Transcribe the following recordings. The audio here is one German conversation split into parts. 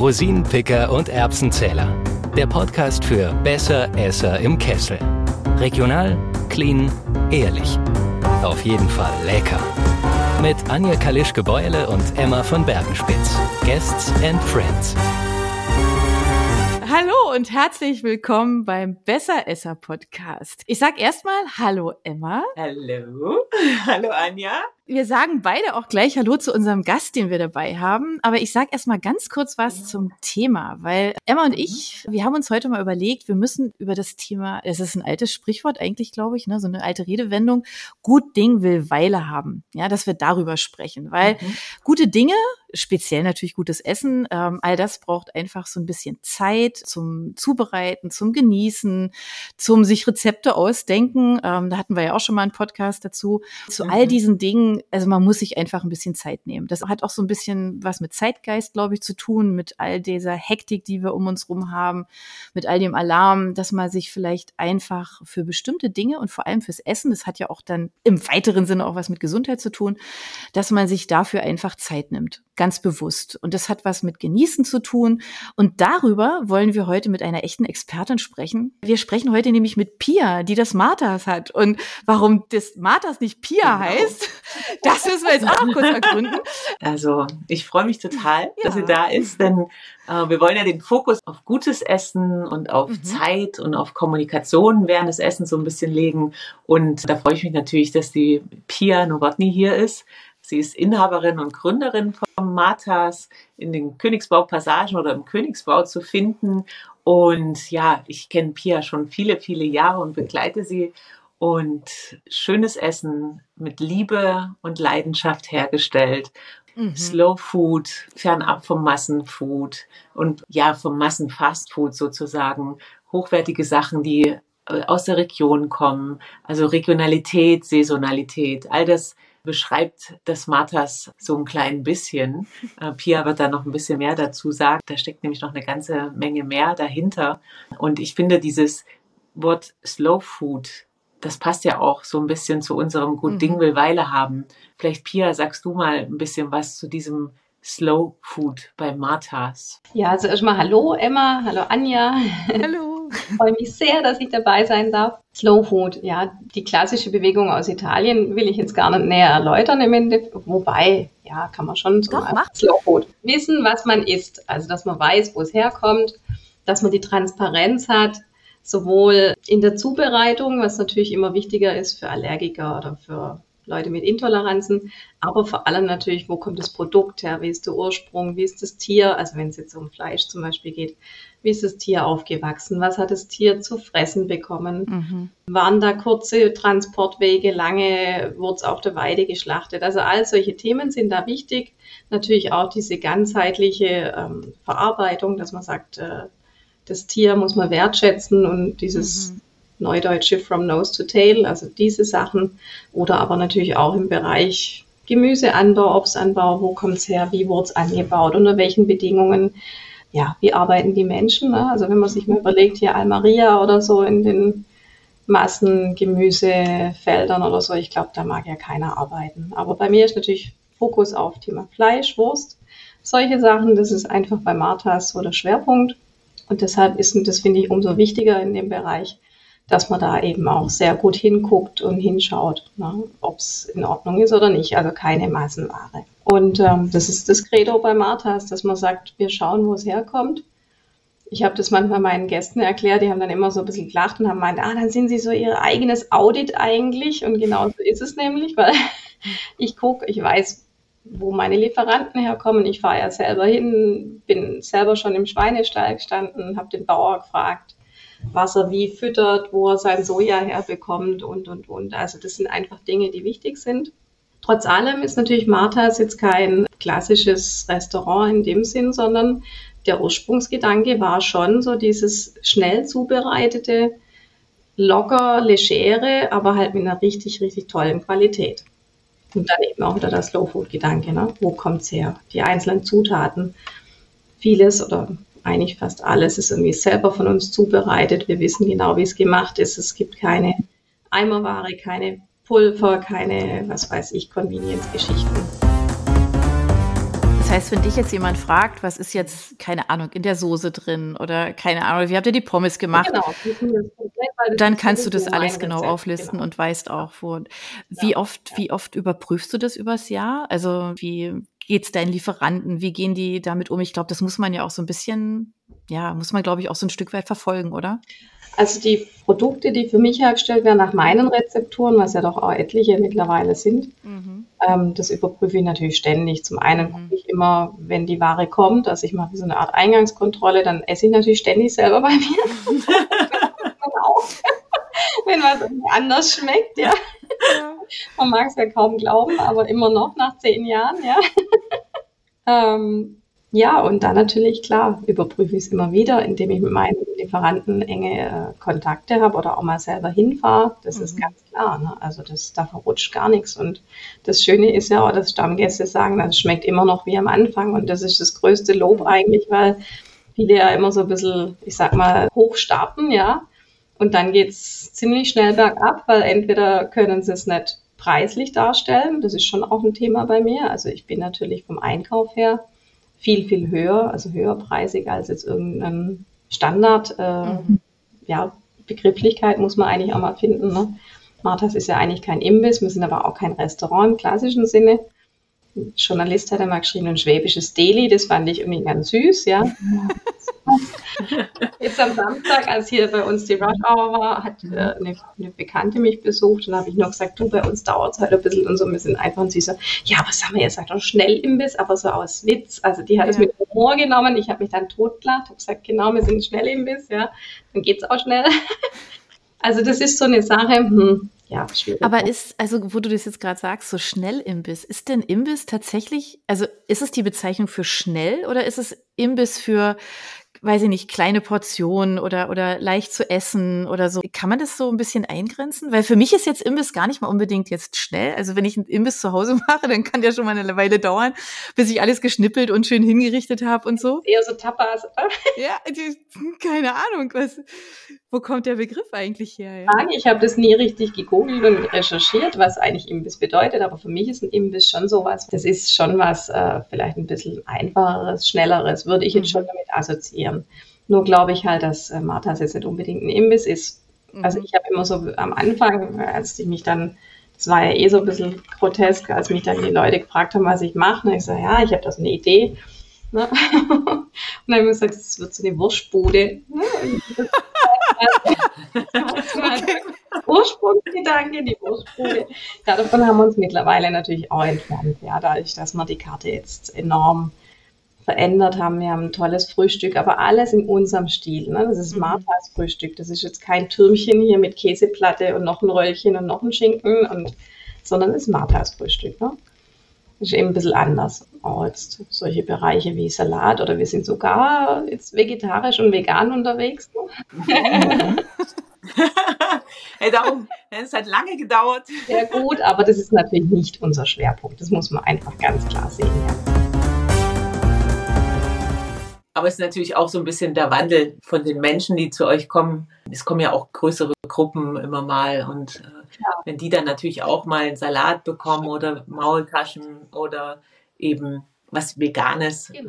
Rosinenpicker und Erbsenzähler. Der Podcast für Besser Esser im Kessel. Regional, clean, ehrlich. Auf jeden Fall lecker. Mit Anja Kalischke-Beule und Emma von Bergenspitz. Guests and Friends. Hallo und herzlich willkommen beim Besseresser Podcast. Ich sag erstmal Hallo Emma. Hallo. Hallo Anja wir sagen beide auch gleich Hallo zu unserem Gast, den wir dabei haben. Aber ich sage erst mal ganz kurz was zum Thema, weil Emma und ich, wir haben uns heute mal überlegt, wir müssen über das Thema, es ist ein altes Sprichwort eigentlich, glaube ich, ne, so eine alte Redewendung, gut Ding will Weile haben. Ja, dass wir darüber sprechen, weil mhm. gute Dinge, speziell natürlich gutes Essen, ähm, all das braucht einfach so ein bisschen Zeit zum Zubereiten, zum Genießen, zum sich Rezepte ausdenken. Ähm, da hatten wir ja auch schon mal einen Podcast dazu. Zu mhm. all diesen Dingen also man muss sich einfach ein bisschen Zeit nehmen. Das hat auch so ein bisschen was mit Zeitgeist, glaube ich, zu tun, mit all dieser Hektik, die wir um uns rum haben, mit all dem Alarm, dass man sich vielleicht einfach für bestimmte Dinge und vor allem fürs Essen, das hat ja auch dann im weiteren Sinne auch was mit Gesundheit zu tun, dass man sich dafür einfach Zeit nimmt, ganz bewusst. Und das hat was mit Genießen zu tun. Und darüber wollen wir heute mit einer echten Expertin sprechen. Wir sprechen heute nämlich mit Pia, die das Marthas hat. Und warum das Marthas nicht Pia genau. heißt, das müssen wir jetzt auch noch kurz ergründen. Also ich freue mich total, ja. dass sie da ist, denn äh, wir wollen ja den Fokus auf gutes Essen und auf mhm. Zeit und auf Kommunikation während des Essens so ein bisschen legen. Und da freue ich mich natürlich, dass die Pia Nowotny hier ist. Sie ist Inhaberin und Gründerin von Matas in den Königsbau-Passagen oder im Königsbau zu finden. Und ja, ich kenne Pia schon viele, viele Jahre und begleite sie und schönes Essen mit Liebe und Leidenschaft hergestellt. Mhm. Slow Food, fernab vom Massenfood und ja, vom Massenfastfood sozusagen. Hochwertige Sachen, die äh, aus der Region kommen. Also Regionalität, Saisonalität, all das beschreibt das Marthas so ein klein bisschen. Äh, Pia wird da noch ein bisschen mehr dazu sagen. Da steckt nämlich noch eine ganze Menge mehr dahinter. Und ich finde dieses Wort Slow Food das passt ja auch so ein bisschen zu unserem Gut mhm. Ding will Weile haben. Vielleicht, Pia, sagst du mal ein bisschen was zu diesem Slow Food bei Marthas. Ja, also erstmal hallo Emma, hallo Anja. Hallo. Ich freue mich sehr, dass ich dabei sein darf. Slow Food, ja, die klassische Bewegung aus Italien will ich jetzt gar nicht näher erläutern im Endeffekt. Wobei, ja, kann man schon so Doch, macht. Slow Food. Wissen, was man isst. Also, dass man weiß, wo es herkommt, dass man die Transparenz hat, sowohl in der Zubereitung, was natürlich immer wichtiger ist für Allergiker oder für Leute mit Intoleranzen, aber vor allem natürlich, wo kommt das Produkt her, wie ist der Ursprung, wie ist das Tier, also wenn es jetzt um Fleisch zum Beispiel geht, wie ist das Tier aufgewachsen, was hat das Tier zu fressen bekommen, mhm. waren da kurze Transportwege, lange wurde es auf der Weide geschlachtet, also all solche Themen sind da wichtig, natürlich auch diese ganzheitliche ähm, Verarbeitung, dass man sagt, äh, das Tier muss man wertschätzen und dieses mhm. Neudeutsche from nose to tail, also diese Sachen oder aber natürlich auch im Bereich Gemüseanbau, Obstanbau, wo kommt es her, wie wurde es angebaut, unter welchen Bedingungen, ja, wie arbeiten die Menschen. Ne? Also wenn man sich mal überlegt, hier Almaria oder so in den Massengemüsefeldern oder so, ich glaube, da mag ja keiner arbeiten. Aber bei mir ist natürlich Fokus auf Thema Fleisch, Wurst, solche Sachen, das ist einfach bei Marthas so der Schwerpunkt. Und deshalb ist, und das finde ich umso wichtiger in dem Bereich, dass man da eben auch sehr gut hinguckt und hinschaut, ne, ob es in Ordnung ist oder nicht. Also keine Massenware. Und ähm, das ist das Credo bei Marthas, dass man sagt, wir schauen, wo es herkommt. Ich habe das manchmal meinen Gästen erklärt, die haben dann immer so ein bisschen gelacht und haben gemeint, ah, dann sind sie so ihr eigenes Audit eigentlich. Und genau so ist es nämlich, weil ich gucke, ich weiß, wo meine Lieferanten herkommen. Ich fahre ja selber hin, bin selber schon im Schweinestall gestanden, habe den Bauer gefragt, was er wie füttert, wo er sein Soja herbekommt und, und, und. Also das sind einfach Dinge, die wichtig sind. Trotz allem ist natürlich Marthas jetzt kein klassisches Restaurant in dem Sinn, sondern der Ursprungsgedanke war schon so dieses schnell zubereitete, locker, legere, aber halt mit einer richtig, richtig tollen Qualität. Und dann eben auch wieder der Slow Food Gedanke, ne? wo kommt's her? Die einzelnen Zutaten, vieles oder eigentlich fast alles ist irgendwie selber von uns zubereitet. Wir wissen genau, wie es gemacht ist. Es gibt keine Eimerware, keine Pulver, keine, was weiß ich, Convenience-Geschichten Das heißt, wenn dich jetzt jemand fragt, was ist jetzt, keine Ahnung, in der Soße drin oder keine Ahnung, wie habt ihr die Pommes gemacht? Genau, dann kannst du das alles genau auflisten genau. und weißt auch, wo. Wie oft, wie oft überprüfst du das übers Jahr? Also wie geht's deinen Lieferanten? Wie gehen die damit um? Ich glaube, das muss man ja auch so ein bisschen, ja, muss man, glaube ich, auch so ein Stück weit verfolgen, oder? Also die Produkte, die für mich hergestellt werden nach meinen Rezepturen, was ja doch auch etliche mittlerweile sind, mhm. ähm, das überprüfe ich natürlich ständig. Zum einen mhm. gucke ich immer, wenn die Ware kommt, also ich mache so eine Art Eingangskontrolle, dann esse ich natürlich ständig selber bei mir. wenn was anders schmeckt, ja. ja. Man mag es ja kaum glauben, aber immer noch nach zehn Jahren, ja. ähm, ja, und dann natürlich, klar, überprüfe ich es immer wieder, indem ich mit meinen Lieferanten enge äh, Kontakte habe oder auch mal selber hinfahre. Das mhm. ist ganz klar. Ne? Also das, da verrutscht gar nichts. Und das Schöne ist ja auch, dass Stammgäste sagen, das schmeckt immer noch wie am Anfang. Und das ist das größte Lob eigentlich, weil viele ja immer so ein bisschen, ich sag mal, hoch starten, ja. Und dann geht's ziemlich schnell bergab, weil entweder können sie es nicht preislich darstellen. Das ist schon auch ein Thema bei mir. Also ich bin natürlich vom Einkauf her viel, viel höher, also höherpreisig als jetzt irgendein Standard. Äh, mhm. Ja, Begrifflichkeit muss man eigentlich auch mal finden. Ne? Marthas ist ja eigentlich kein Imbiss, wir sind aber auch kein Restaurant im klassischen Sinne. Ein Journalist hat einmal geschrieben, ein schwäbisches Deli, das fand ich irgendwie ganz süß, ja. Jetzt am Samstag, als hier bei uns die Rush Hour war, hat äh, eine, eine, Bekannte mich besucht und habe ich noch gesagt, du, bei uns dauert es halt ein bisschen und so, wir sind einfach ein süßer, ja, was haben wir jetzt gesagt, Schnellimbiss, aber so aus Witz. Also die hat es mit Humor genommen, ich habe mich dann totgelacht, habe gesagt, genau, wir sind Schnellimbiss, ja, dann geht es auch schnell. also das ist so eine Sache, hm, ja, schwierig. Aber ist, also wo du das jetzt gerade sagst, so Schnellimbiss, ist denn Imbiss tatsächlich, also ist es die Bezeichnung für schnell oder ist es Imbiss für weiß ich nicht, kleine Portionen oder, oder leicht zu essen oder so. Kann man das so ein bisschen eingrenzen? Weil für mich ist jetzt Imbiss gar nicht mal unbedingt jetzt schnell. Also wenn ich einen Imbiss zu Hause mache, dann kann der schon mal eine Weile dauern, bis ich alles geschnippelt und schön hingerichtet habe und so. Eher so Tapas. ja, die, keine Ahnung, was, wo kommt der Begriff eigentlich her? Ja? Ich habe das nie richtig gegoogelt und recherchiert, was eigentlich Imbiss bedeutet, aber für mich ist ein Imbiss schon sowas. Das ist schon was äh, vielleicht ein bisschen einfacheres, schnelleres, würde ich jetzt mhm. schon damit assoziieren. Nur glaube ich halt, dass äh, Marthas jetzt nicht unbedingt ein Imbiss ist. Mhm. Also ich habe immer so am Anfang, als ich mich dann, das war ja eh so ein bisschen grotesk, als mich dann die Leute gefragt haben, was ich mache, ne, ich sage, ja, ich habe das eine Idee. Ne? Und dann haben wir gesagt, es wird so eine Wurstbude. Ne? Ursprungsgedanke, die Wurstbude. Ja, davon haben wir uns mittlerweile natürlich auch entfernt. Ja, dadurch, dass man die Karte jetzt enorm verändert haben. Wir haben ein tolles Frühstück, aber alles in unserem Stil. Ne? Das ist mhm. Marthas Frühstück. Das ist jetzt kein Türmchen hier mit Käseplatte und noch ein Röllchen und noch ein Schinken, und, sondern es ist Marthas Frühstück. Ne? Ist eben ein bisschen anders. Jetzt solche Bereiche wie Salat oder wir sind sogar jetzt vegetarisch und vegan unterwegs. Hey, darum, es hat lange gedauert. Sehr gut, aber das ist natürlich nicht unser Schwerpunkt. Das muss man einfach ganz klar sehen. Ja. Aber es ist natürlich auch so ein bisschen der Wandel von den Menschen, die zu euch kommen. Es kommen ja auch größere Gruppen immer mal und äh, ja. wenn die dann natürlich auch mal einen Salat bekommen oder Maultaschen oder eben was Veganes, äh,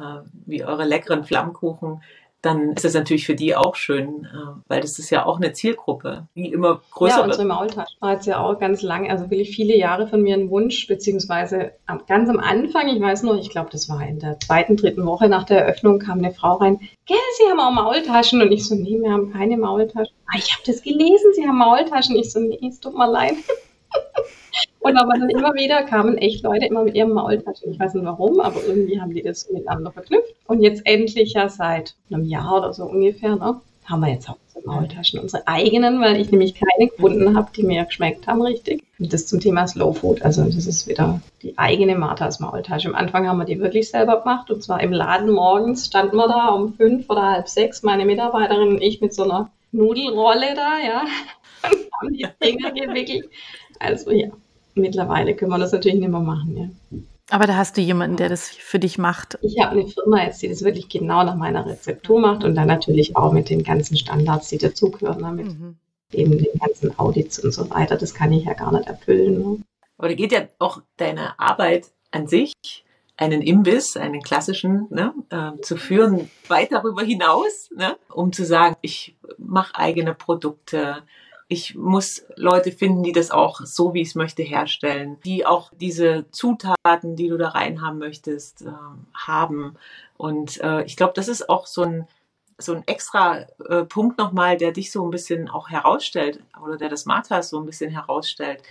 wie eure leckeren Flammkuchen, dann ist es natürlich für die auch schön, äh, weil das ist ja auch eine Zielgruppe, die immer größer ja, unsere Maultasche war jetzt ja auch ganz lang, also wirklich viele Jahre von mir ein Wunsch, beziehungsweise ganz am Anfang, ich weiß noch, ich glaube, das war in der zweiten, dritten Woche nach der Eröffnung, kam eine Frau rein, gell, Sie haben auch Maultaschen und ich so, nee, wir haben keine Maultaschen. Ah, ich habe das gelesen, Sie haben Maultaschen. Ich so, nee, es tut mir leid. Und aber dann immer wieder kamen echt Leute immer mit ihrem Maultaschen. Ich weiß nicht warum, aber irgendwie haben die das miteinander verknüpft. Und jetzt endlich ja seit einem Jahr oder so ungefähr, ne, haben wir jetzt auch unsere Maultaschen, unsere eigenen, weil ich nämlich keine gefunden habe, die mir geschmeckt haben richtig. Und das zum Thema Slow Food. Also das ist wieder die eigene Marthas Maultasche. Am Anfang haben wir die wirklich selber gemacht und zwar im Laden morgens standen wir da um fünf oder halb sechs, meine Mitarbeiterin und ich mit so einer Nudelrolle da, ja. Und haben die Dinger gewickelt. Also ja, mittlerweile können wir das natürlich nicht mehr machen, ja. Aber da hast du jemanden, der das für dich macht. Ich habe eine Firma jetzt, die das wirklich genau nach meiner Rezeptur macht und dann natürlich auch mit den ganzen Standards, die dazugehören, ne? mit mhm. eben den ganzen Audits und so weiter. Das kann ich ja gar nicht erfüllen. Ne? Aber da geht ja auch deine Arbeit an sich einen Imbiss, einen klassischen, ne, äh, zu führen, weit darüber hinaus, ne, um zu sagen, ich mache eigene Produkte, ich muss Leute finden, die das auch so, wie ich es möchte, herstellen, die auch diese Zutaten, die du da rein haben möchtest, äh, haben. Und äh, ich glaube, das ist auch so ein so ein extra äh, Punkt nochmal, der dich so ein bisschen auch herausstellt oder der das Martha so ein bisschen herausstellt,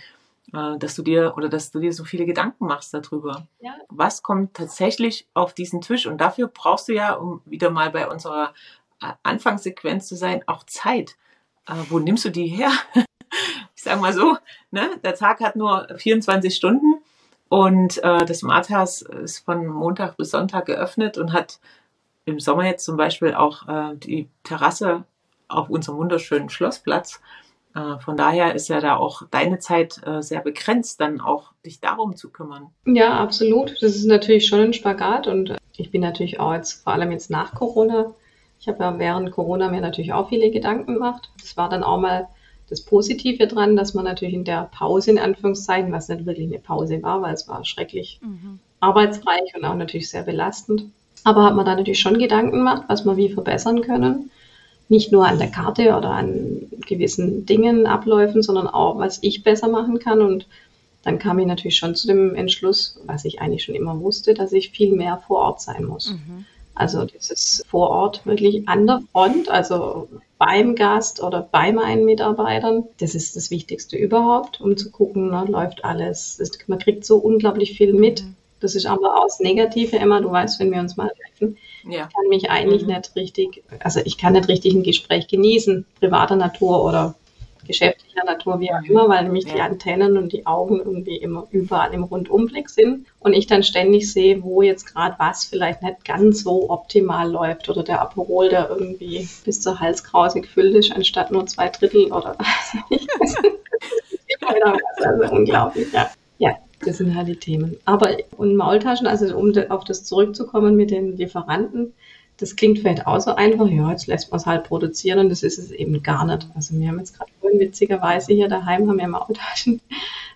äh, dass du dir oder dass du dir so viele Gedanken machst darüber. Ja. Was kommt tatsächlich auf diesen Tisch? Und dafür brauchst du ja, um wieder mal bei unserer äh, Anfangssequenz zu sein, auch Zeit. Äh, wo nimmst du die her? ich sage mal so, ne? der Tag hat nur 24 Stunden und äh, das Marthas ist von Montag bis Sonntag geöffnet und hat im Sommer jetzt zum Beispiel auch äh, die Terrasse auf unserem wunderschönen Schlossplatz. Äh, von daher ist ja da auch deine Zeit äh, sehr begrenzt, dann auch dich darum zu kümmern. Ja, absolut. Das ist natürlich schon ein Spagat und ich bin natürlich auch jetzt, vor allem jetzt nach Corona, ich habe ja während Corona mir natürlich auch viele Gedanken gemacht. Das war dann auch mal das Positive dran, dass man natürlich in der Pause, in Anführungszeichen, was nicht wirklich eine Pause war, weil es war schrecklich mhm. arbeitsreich und auch natürlich sehr belastend, aber hat man da natürlich schon Gedanken gemacht, was wir wie verbessern können. Nicht nur an der Karte oder an gewissen Dingen, Abläufen, sondern auch, was ich besser machen kann. Und dann kam ich natürlich schon zu dem Entschluss, was ich eigentlich schon immer wusste, dass ich viel mehr vor Ort sein muss. Mhm. Also dieses vor Ort wirklich an der Front, also beim Gast oder bei meinen Mitarbeitern, das ist das Wichtigste überhaupt, um zu gucken, ne, läuft alles. Man kriegt so unglaublich viel mit. Mhm. Das ist aber aus Negative, Emma, du weißt, wenn wir uns mal treffen, ja. ich kann mich eigentlich mhm. nicht richtig, also ich kann nicht richtig ein Gespräch genießen, privater Natur oder geschäftlicher Natur, wie auch immer, weil nämlich ja. die Antennen und die Augen irgendwie immer überall im Rundumblick sind und ich dann ständig sehe, wo jetzt gerade was vielleicht nicht ganz so optimal läuft oder der Aperol, der irgendwie bis zur Halskrause gefüllt ist, anstatt nur zwei Drittel oder was. also unglaublich, ja. Ja, das sind halt die Themen. Aber und Maultaschen, also um auf das zurückzukommen mit den Lieferanten, das klingt vielleicht auch so einfach, ja, jetzt lässt man es halt produzieren und das ist es eben gar nicht. Also wir haben jetzt gerade witzigerweise hier daheim haben wir Maultaschen,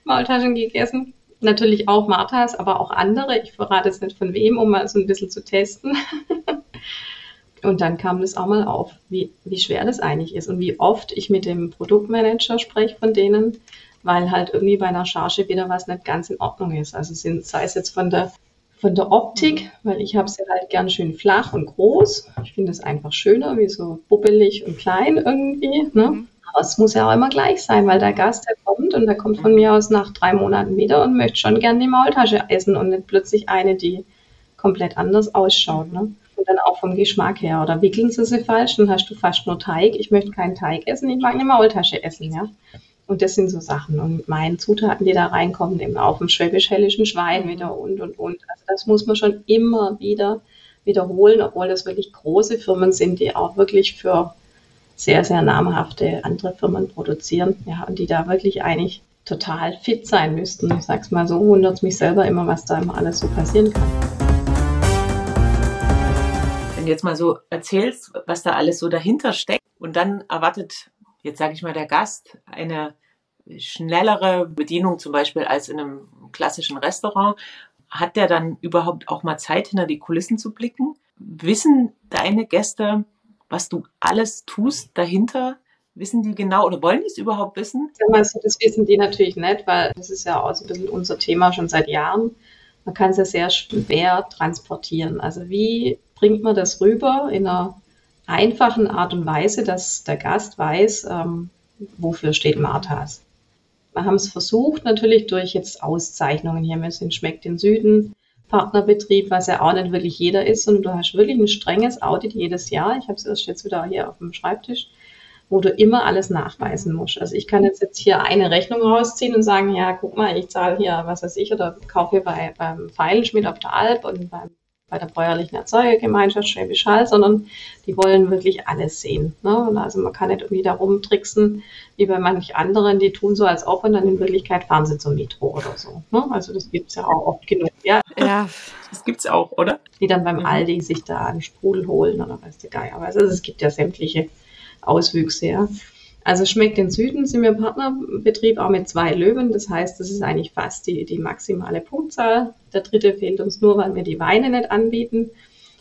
Maultaschen gegessen. Natürlich auch Marthas, aber auch andere. Ich verrate jetzt nicht von wem, um mal so ein bisschen zu testen. Und dann kam das auch mal auf, wie, wie schwer das eigentlich ist und wie oft ich mit dem Produktmanager spreche von denen, weil halt irgendwie bei einer Charge wieder was nicht ganz in Ordnung ist. Also sind, sei es jetzt von der von der Optik, weil ich habe sie halt gern schön flach und groß. Ich finde es einfach schöner, wie so bubbelig und klein irgendwie. Ne? Mhm. Aber es muss ja auch immer gleich sein, weil der Gast, der kommt und der kommt von mir aus nach drei Monaten wieder und möchte schon gern die Maultasche essen und nicht plötzlich eine, die komplett anders ausschaut. Ne? Und dann auch vom Geschmack her. Oder wickeln sie sie falsch, dann hast du fast nur Teig. Ich möchte keinen Teig essen, ich mag eine Maultasche essen. Ja? Und das sind so Sachen. Und mit meinen Zutaten, die da reinkommen, eben auf dem schwäbisch-hellischen Schwein wieder und, und, und. Also das muss man schon immer wieder wiederholen, obwohl das wirklich große Firmen sind, die auch wirklich für sehr, sehr namhafte andere Firmen produzieren. Ja, und die da wirklich eigentlich total fit sein müssten. Ich sag's mal so, wundert mich selber immer, was da immer alles so passieren kann. Wenn du jetzt mal so erzählst, was da alles so dahinter steckt und dann erwartet jetzt sage ich mal, der Gast eine schnellere Bedienung zum Beispiel als in einem klassischen Restaurant, hat der dann überhaupt auch mal Zeit, hinter die Kulissen zu blicken? Wissen deine Gäste, was du alles tust dahinter? Wissen die genau oder wollen die es überhaupt wissen? Das wissen die natürlich nicht, weil das ist ja auch so ein bisschen unser Thema schon seit Jahren. Man kann es ja sehr schwer transportieren. Also wie bringt man das rüber in einer einfachen Art und Weise, dass der Gast weiß, ähm, wofür steht Marthas. Wir haben es versucht, natürlich durch jetzt Auszeichnungen hier. Wir sind Schmeckt den Süden, Partnerbetrieb, was ja auch nicht wirklich jeder ist, sondern du hast wirklich ein strenges Audit jedes Jahr. Ich habe es erst jetzt wieder hier auf dem Schreibtisch, wo du immer alles nachweisen musst. Also ich kann jetzt, jetzt hier eine Rechnung rausziehen und sagen, ja, guck mal, ich zahle hier, was weiß ich, oder kaufe hier bei, beim Feilenschmied auf der Alp und beim bei der bäuerlichen Erzeugergemeinschaft Schwäbisch Hall, sondern die wollen wirklich alles sehen. Ne? also man kann nicht irgendwie da rumtricksen, wie bei manchen anderen, die tun so, als ob und dann in Wirklichkeit fahren sie zum Metro oder so. Ne? Also das gibt es ja auch oft genug. Ja, ja das gibt es auch, oder? Die dann beim mhm. Aldi sich da einen Sprudel holen oder weiß der Geier. Also es gibt ja sämtliche Auswüchse, ja. Also schmeckt den Süden, sind wir Partnerbetrieb auch mit zwei Löwen. Das heißt, das ist eigentlich fast die, die maximale Punktzahl. Der dritte fehlt uns nur, weil wir die Weine nicht anbieten.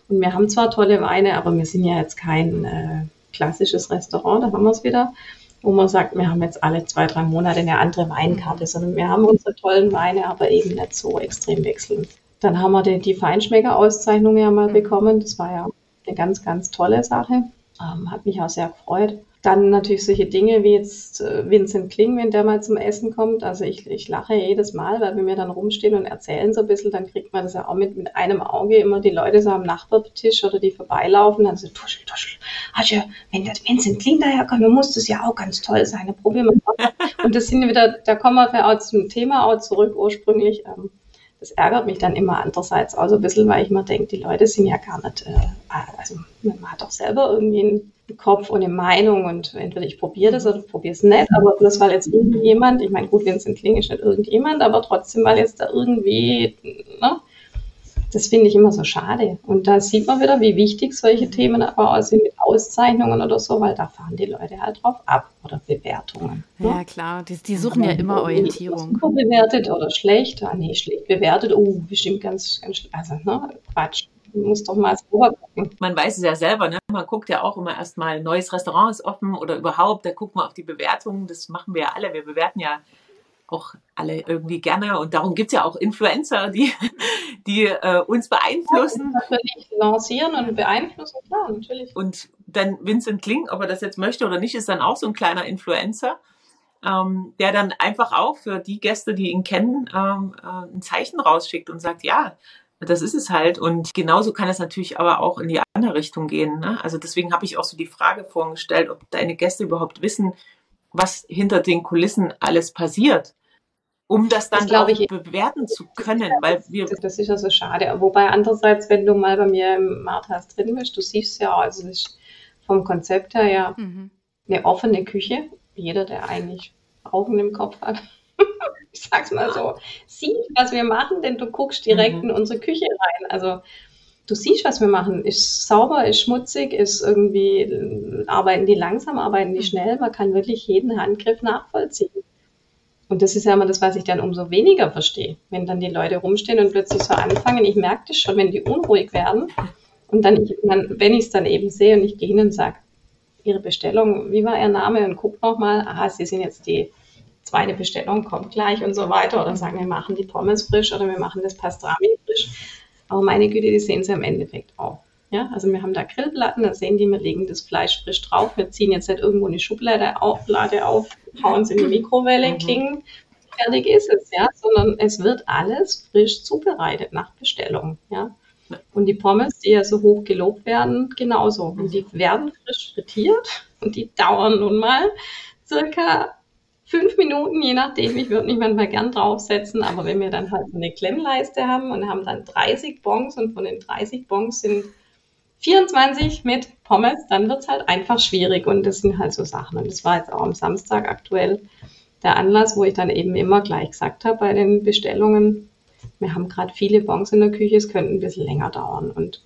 Und wir haben zwar tolle Weine, aber wir sind ja jetzt kein äh, klassisches Restaurant, da haben wir es wieder, wo man sagt, wir haben jetzt alle zwei, drei Monate eine andere Weinkarte, sondern wir haben unsere tollen Weine, aber eben nicht so extrem wechselnd. Dann haben wir die, die Feinschmecker-Auszeichnung ja mal bekommen. Das war ja eine ganz, ganz tolle Sache. Ähm, hat mich auch sehr gefreut. Dann natürlich solche Dinge wie jetzt äh, Vincent Kling, wenn der mal zum Essen kommt. Also ich, ich lache jedes Mal, weil wir mir dann rumstehen und erzählen so ein bisschen, dann kriegt man das ja auch mit, mit einem Auge immer die Leute so am Nachbartisch oder die vorbeilaufen, dann so tuschel, tuschel. Also, wenn der Vincent Kling daherkommt, dann muss das ja auch ganz toll sein. Dann probieren wir mal. Und das sind wieder, da kommen wir auch zum Thema auch zurück ursprünglich. Ähm, das ärgert mich dann immer andererseits auch so ein bisschen, weil ich mir denke, die Leute sind ja gar nicht, äh, also man hat doch selber irgendwie einen Kopf und eine Meinung und entweder ich probiere das oder probiere es nicht, aber bloß weil jetzt irgendjemand, ich meine, gut, Vincent Kling ist nicht irgendjemand, aber trotzdem, weil jetzt da irgendwie, ne, das finde ich immer so schade. Und da sieht man wieder, wie wichtig solche Themen aber auch sind mit Auszeichnungen oder so, weil da fahren die Leute halt drauf ab oder Bewertungen. Ne? Ja, klar, die, die suchen ja immer Orientierung. Super bewertet oder schlecht, ah nee, schlecht bewertet, oh, bestimmt ganz, ganz, also, ne, Quatsch muss doch mal selber gucken. Man weiß es ja selber, ne? man guckt ja auch immer erstmal, ein neues Restaurant ist offen oder überhaupt, da guckt man auf die Bewertungen, das machen wir ja alle, wir bewerten ja auch alle irgendwie gerne und darum gibt es ja auch Influencer, die, die äh, uns beeinflussen. Ja, natürlich lancieren und beeinflussen, klar, natürlich. Und dann Vincent Kling, ob er das jetzt möchte oder nicht, ist dann auch so ein kleiner Influencer. Ähm, der dann einfach auch für die Gäste, die ihn kennen, ähm, äh, ein Zeichen rausschickt und sagt, ja, das ist es halt. Und genauso kann es natürlich aber auch in die andere Richtung gehen. Ne? Also deswegen habe ich auch so die Frage vorgestellt, ob deine Gäste überhaupt wissen, was hinter den Kulissen alles passiert, um das dann, glaube ich, bewerten zu können. Weil wir das ist ja so schade. Wobei andererseits, wenn du mal bei mir im Marthas drin bist, du siehst ja, also das ist vom Konzept her ja mhm. eine offene Küche. Jeder, der eigentlich Augen im Kopf hat, ich sag's mal so, sieh, was wir machen, denn du guckst direkt mhm. in unsere Küche rein. Also du siehst, was wir machen. Ist sauber, ist schmutzig, ist irgendwie, arbeiten die langsam, arbeiten die mhm. schnell. Man kann wirklich jeden Handgriff nachvollziehen. Und das ist ja immer das, was ich dann umso weniger verstehe, wenn dann die Leute rumstehen und plötzlich so anfangen. Ich merke das schon, wenn die unruhig werden. Und dann, ich, dann wenn ich es dann eben sehe und ich gehe hin und sage, Ihre Bestellung, wie war Ihr Name? Und guck nochmal, aha, Sie sind jetzt die zweite Bestellung kommt gleich und so weiter. Oder sagen, wir machen die Pommes frisch oder wir machen das Pastrami frisch. Aber meine Güte, die sehen sie im Endeffekt auch. Ja, also wir haben da Grillplatten, da sehen die, wir legen das Fleisch frisch drauf. Wir ziehen jetzt nicht irgendwo eine Schublade auf, Lade auf, hauen es in die Mikrowelle, mhm. klingen, fertig ist es, ja, sondern es wird alles frisch zubereitet nach Bestellung, ja. Und die Pommes, die ja so hoch gelobt werden, genauso. Und die werden frisch frittiert und die dauern nun mal circa fünf Minuten, je nachdem. Ich würde mich manchmal gern draufsetzen, aber wenn wir dann halt eine Klemmleiste haben und haben dann 30 Bons und von den 30 Bons sind 24 mit Pommes, dann wird es halt einfach schwierig und das sind halt so Sachen. Und das war jetzt auch am Samstag aktuell der Anlass, wo ich dann eben immer gleich gesagt habe bei den Bestellungen, wir haben gerade viele Bons in der Küche, es könnte ein bisschen länger dauern. Und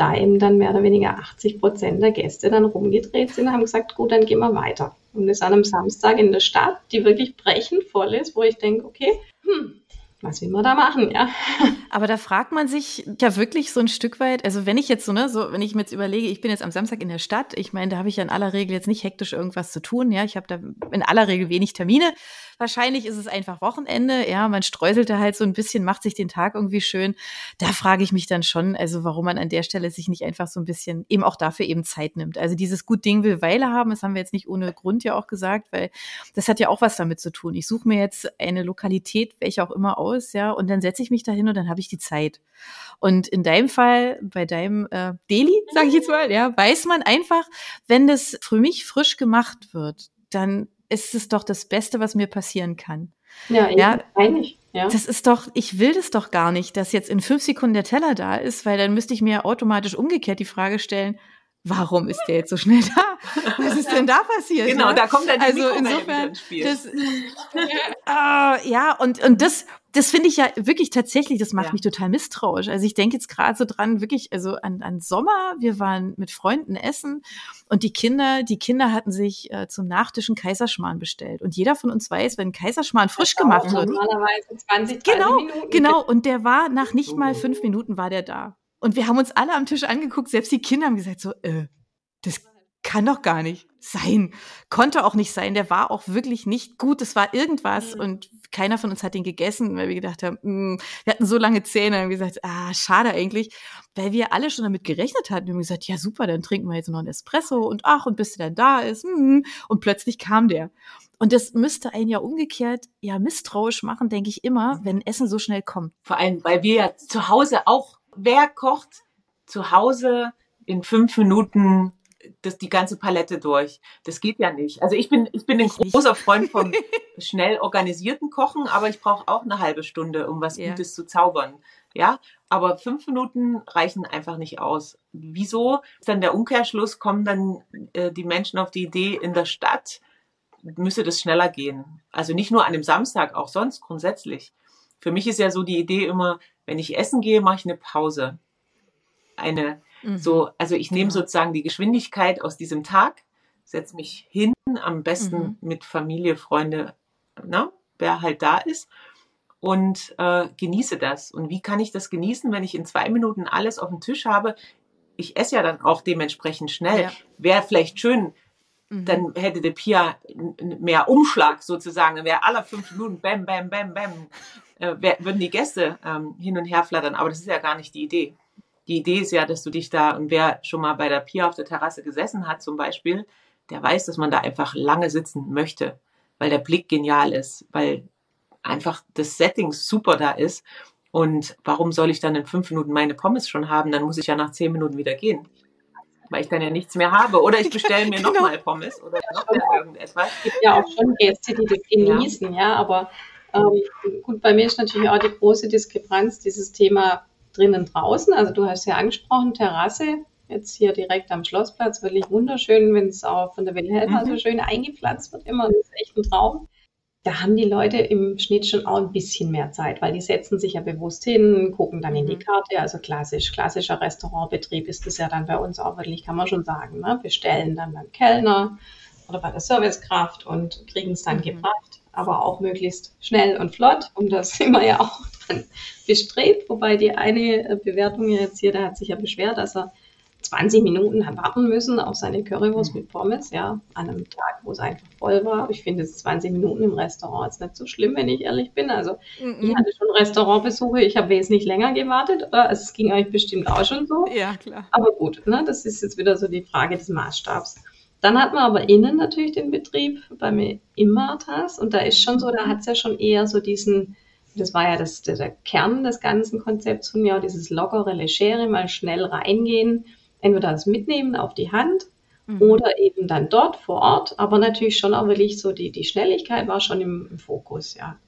da eben dann mehr oder weniger 80 Prozent der Gäste dann rumgedreht sind, haben gesagt, gut, dann gehen wir weiter. Und es an einem Samstag in der Stadt, die wirklich brechend voll ist, wo ich denke, okay, hm, was will man da machen, ja. Aber da fragt man sich ja wirklich so ein Stück weit, also wenn ich jetzt so, ne, so, wenn ich mir jetzt überlege, ich bin jetzt am Samstag in der Stadt, ich meine, da habe ich ja in aller Regel jetzt nicht hektisch irgendwas zu tun, ja, ich habe da in aller Regel wenig Termine. Wahrscheinlich ist es einfach Wochenende, ja, man streuselt da halt so ein bisschen, macht sich den Tag irgendwie schön. Da frage ich mich dann schon, also warum man an der Stelle sich nicht einfach so ein bisschen eben auch dafür eben Zeit nimmt. Also dieses gut Ding will Weile haben, das haben wir jetzt nicht ohne Grund ja auch gesagt, weil das hat ja auch was damit zu tun. Ich suche mir jetzt eine Lokalität, welche auch immer aus, ja, und dann setze ich mich dahin und dann habe ich die Zeit. Und in deinem Fall, bei deinem äh, Deli, sage ich jetzt mal, ja, weiß man einfach, wenn das für mich frisch gemacht wird, dann ist es doch das Beste, was mir passieren kann. Ja, ja einig. Ja. Das ist doch, ich will das doch gar nicht, dass jetzt in fünf Sekunden der Teller da ist, weil dann müsste ich mir automatisch umgekehrt die Frage stellen, warum ist der jetzt so schnell da? Was ist denn da passiert? Genau, ja? da kommt dann die also insofern, ins Spiel. Das, äh, ja, und, und das das finde ich ja wirklich tatsächlich, das macht Ja. mich total misstrauisch. Also ich denke jetzt gerade so dran, wirklich, also an, an Sommer, wir waren mit Freunden essen und die Kinder, die Kinder hatten sich äh, zum Nachtisch einen Kaiserschmarrn bestellt. Und jeder von uns weiß, wenn Kaiserschmarrn frisch gemacht wird, Normalerweise 20, 30 Genau, Minuten. Genau, und der war nach nicht mal fünf Minuten war der da. Und wir haben uns alle am Tisch angeguckt, selbst die Kinder haben gesagt so, äh, das kann doch gar nicht sein. Konnte auch nicht sein. Der war auch wirklich nicht gut. Es war irgendwas Mhm. und keiner von uns hat den gegessen, weil wir gedacht haben, mm, wir hatten so lange Zähne und gesagt, ah, schade eigentlich, weil wir alle schon damit gerechnet hatten. Wir haben gesagt, ja super, dann trinken wir jetzt noch einen Espresso und ach, und bis der dann da ist. mm. Und plötzlich kam der. Und das müsste einen ja umgekehrt ja misstrauisch machen, denke ich immer, wenn Essen so schnell kommt. Vor allem, weil wir ja zu Hause auch, wer kocht zu Hause in fünf Minuten das, die ganze Palette durch? Das geht ja nicht. Also ich bin, ich bin ein großer Freund vom schnell organisierten Kochen, aber ich brauche auch eine halbe Stunde, um was Ja. Gutes zu zaubern. Ja, aber fünf Minuten reichen einfach nicht aus. Wieso? Ist dann der Umkehrschluss, kommen dann äh, die Menschen auf die Idee, in der Stadt müsse das schneller gehen. Also nicht nur an dem Samstag, auch sonst grundsätzlich. Für mich ist ja so die Idee immer, wenn ich essen gehe, mache ich eine Pause. Eine so, also ich nehme sozusagen die Geschwindigkeit aus diesem Tag, setze mich hin, am besten Mhm. mit Familie, Freunde, na, wer halt da ist und äh, genieße das. Und wie kann ich das genießen, wenn ich in zwei Minuten alles auf dem Tisch habe? Ich esse ja dann auch dementsprechend schnell. Ja. Wäre vielleicht schön, Mhm. dann hätte der Pia mehr Umschlag sozusagen. Dann wäre alle fünf Minuten bam, bam, bam, bam, äh, wär, würden die Gäste ähm, hin und her flattern. Aber das ist ja gar nicht die Idee. Die Idee ist ja, dass du dich da, und wer schon mal bei der Pia auf der Terrasse gesessen hat zum Beispiel, der weiß, dass man da einfach lange sitzen möchte, weil der Blick genial ist, weil einfach das Setting super da ist. Und warum soll ich dann in fünf Minuten meine Pommes schon haben? Dann muss ich ja nach zehn Minuten wieder gehen. Weil ich dann ja nichts mehr habe. Oder ich bestelle mir Genau. nochmal Pommes oder nochmal irgendetwas. Es gibt ja auch schon Gäste, die das genießen, ja, aber ähm, gut, bei mir ist natürlich auch die große Diskrepanz, dieses Thema drinnen draußen. Also du hast ja angesprochen, Terrasse, jetzt hier direkt am Schlossplatz, wirklich wunderschön, wenn es auch von der Wilhelma Mhm. so schön eingepflanzt wird, immer, das ist echt ein Traum. Da haben die Leute im Schnitt schon auch ein bisschen mehr Zeit, weil die setzen sich ja bewusst hin, gucken dann in die Mhm. Karte, also klassisch, klassischer Restaurantbetrieb ist das ja dann bei uns auch wirklich, kann man schon sagen, ne? bestellen dann beim Kellner, oder bei der Servicekraft und kriegen es dann Mhm. gebracht, aber auch möglichst schnell und flott. Und das sind wir ja auch dann bestrebt. Wobei die eine äh, Bewertung jetzt hier, der hat sich ja beschwert, dass er 20 Minuten hat warten müssen auf seine Currywurst mit Pommes, ja, an einem Tag, wo es einfach voll war. Ich finde jetzt 20 Minuten im Restaurant ist nicht so schlimm, wenn ich ehrlich bin. Also Mhm. ich hatte schon Restaurantbesuche, ich habe wesentlich länger gewartet, oder? Also es ging euch bestimmt auch schon so. Ja, klar. Aber gut, ne, das ist jetzt wieder so die Frage des Maßstabs. Dann hat man aber innen natürlich den Betrieb bei mir im Marthas und da ist schon so, da hat es ja schon eher so diesen, das war ja das, der, der Kern des ganzen Konzepts von mir, auch dieses lockere, legere, mal schnell reingehen, entweder das mitnehmen auf die Hand Mhm. oder eben dann dort vor Ort, aber natürlich schon auch wirklich so die, die Schnelligkeit war schon im, im Fokus, ja.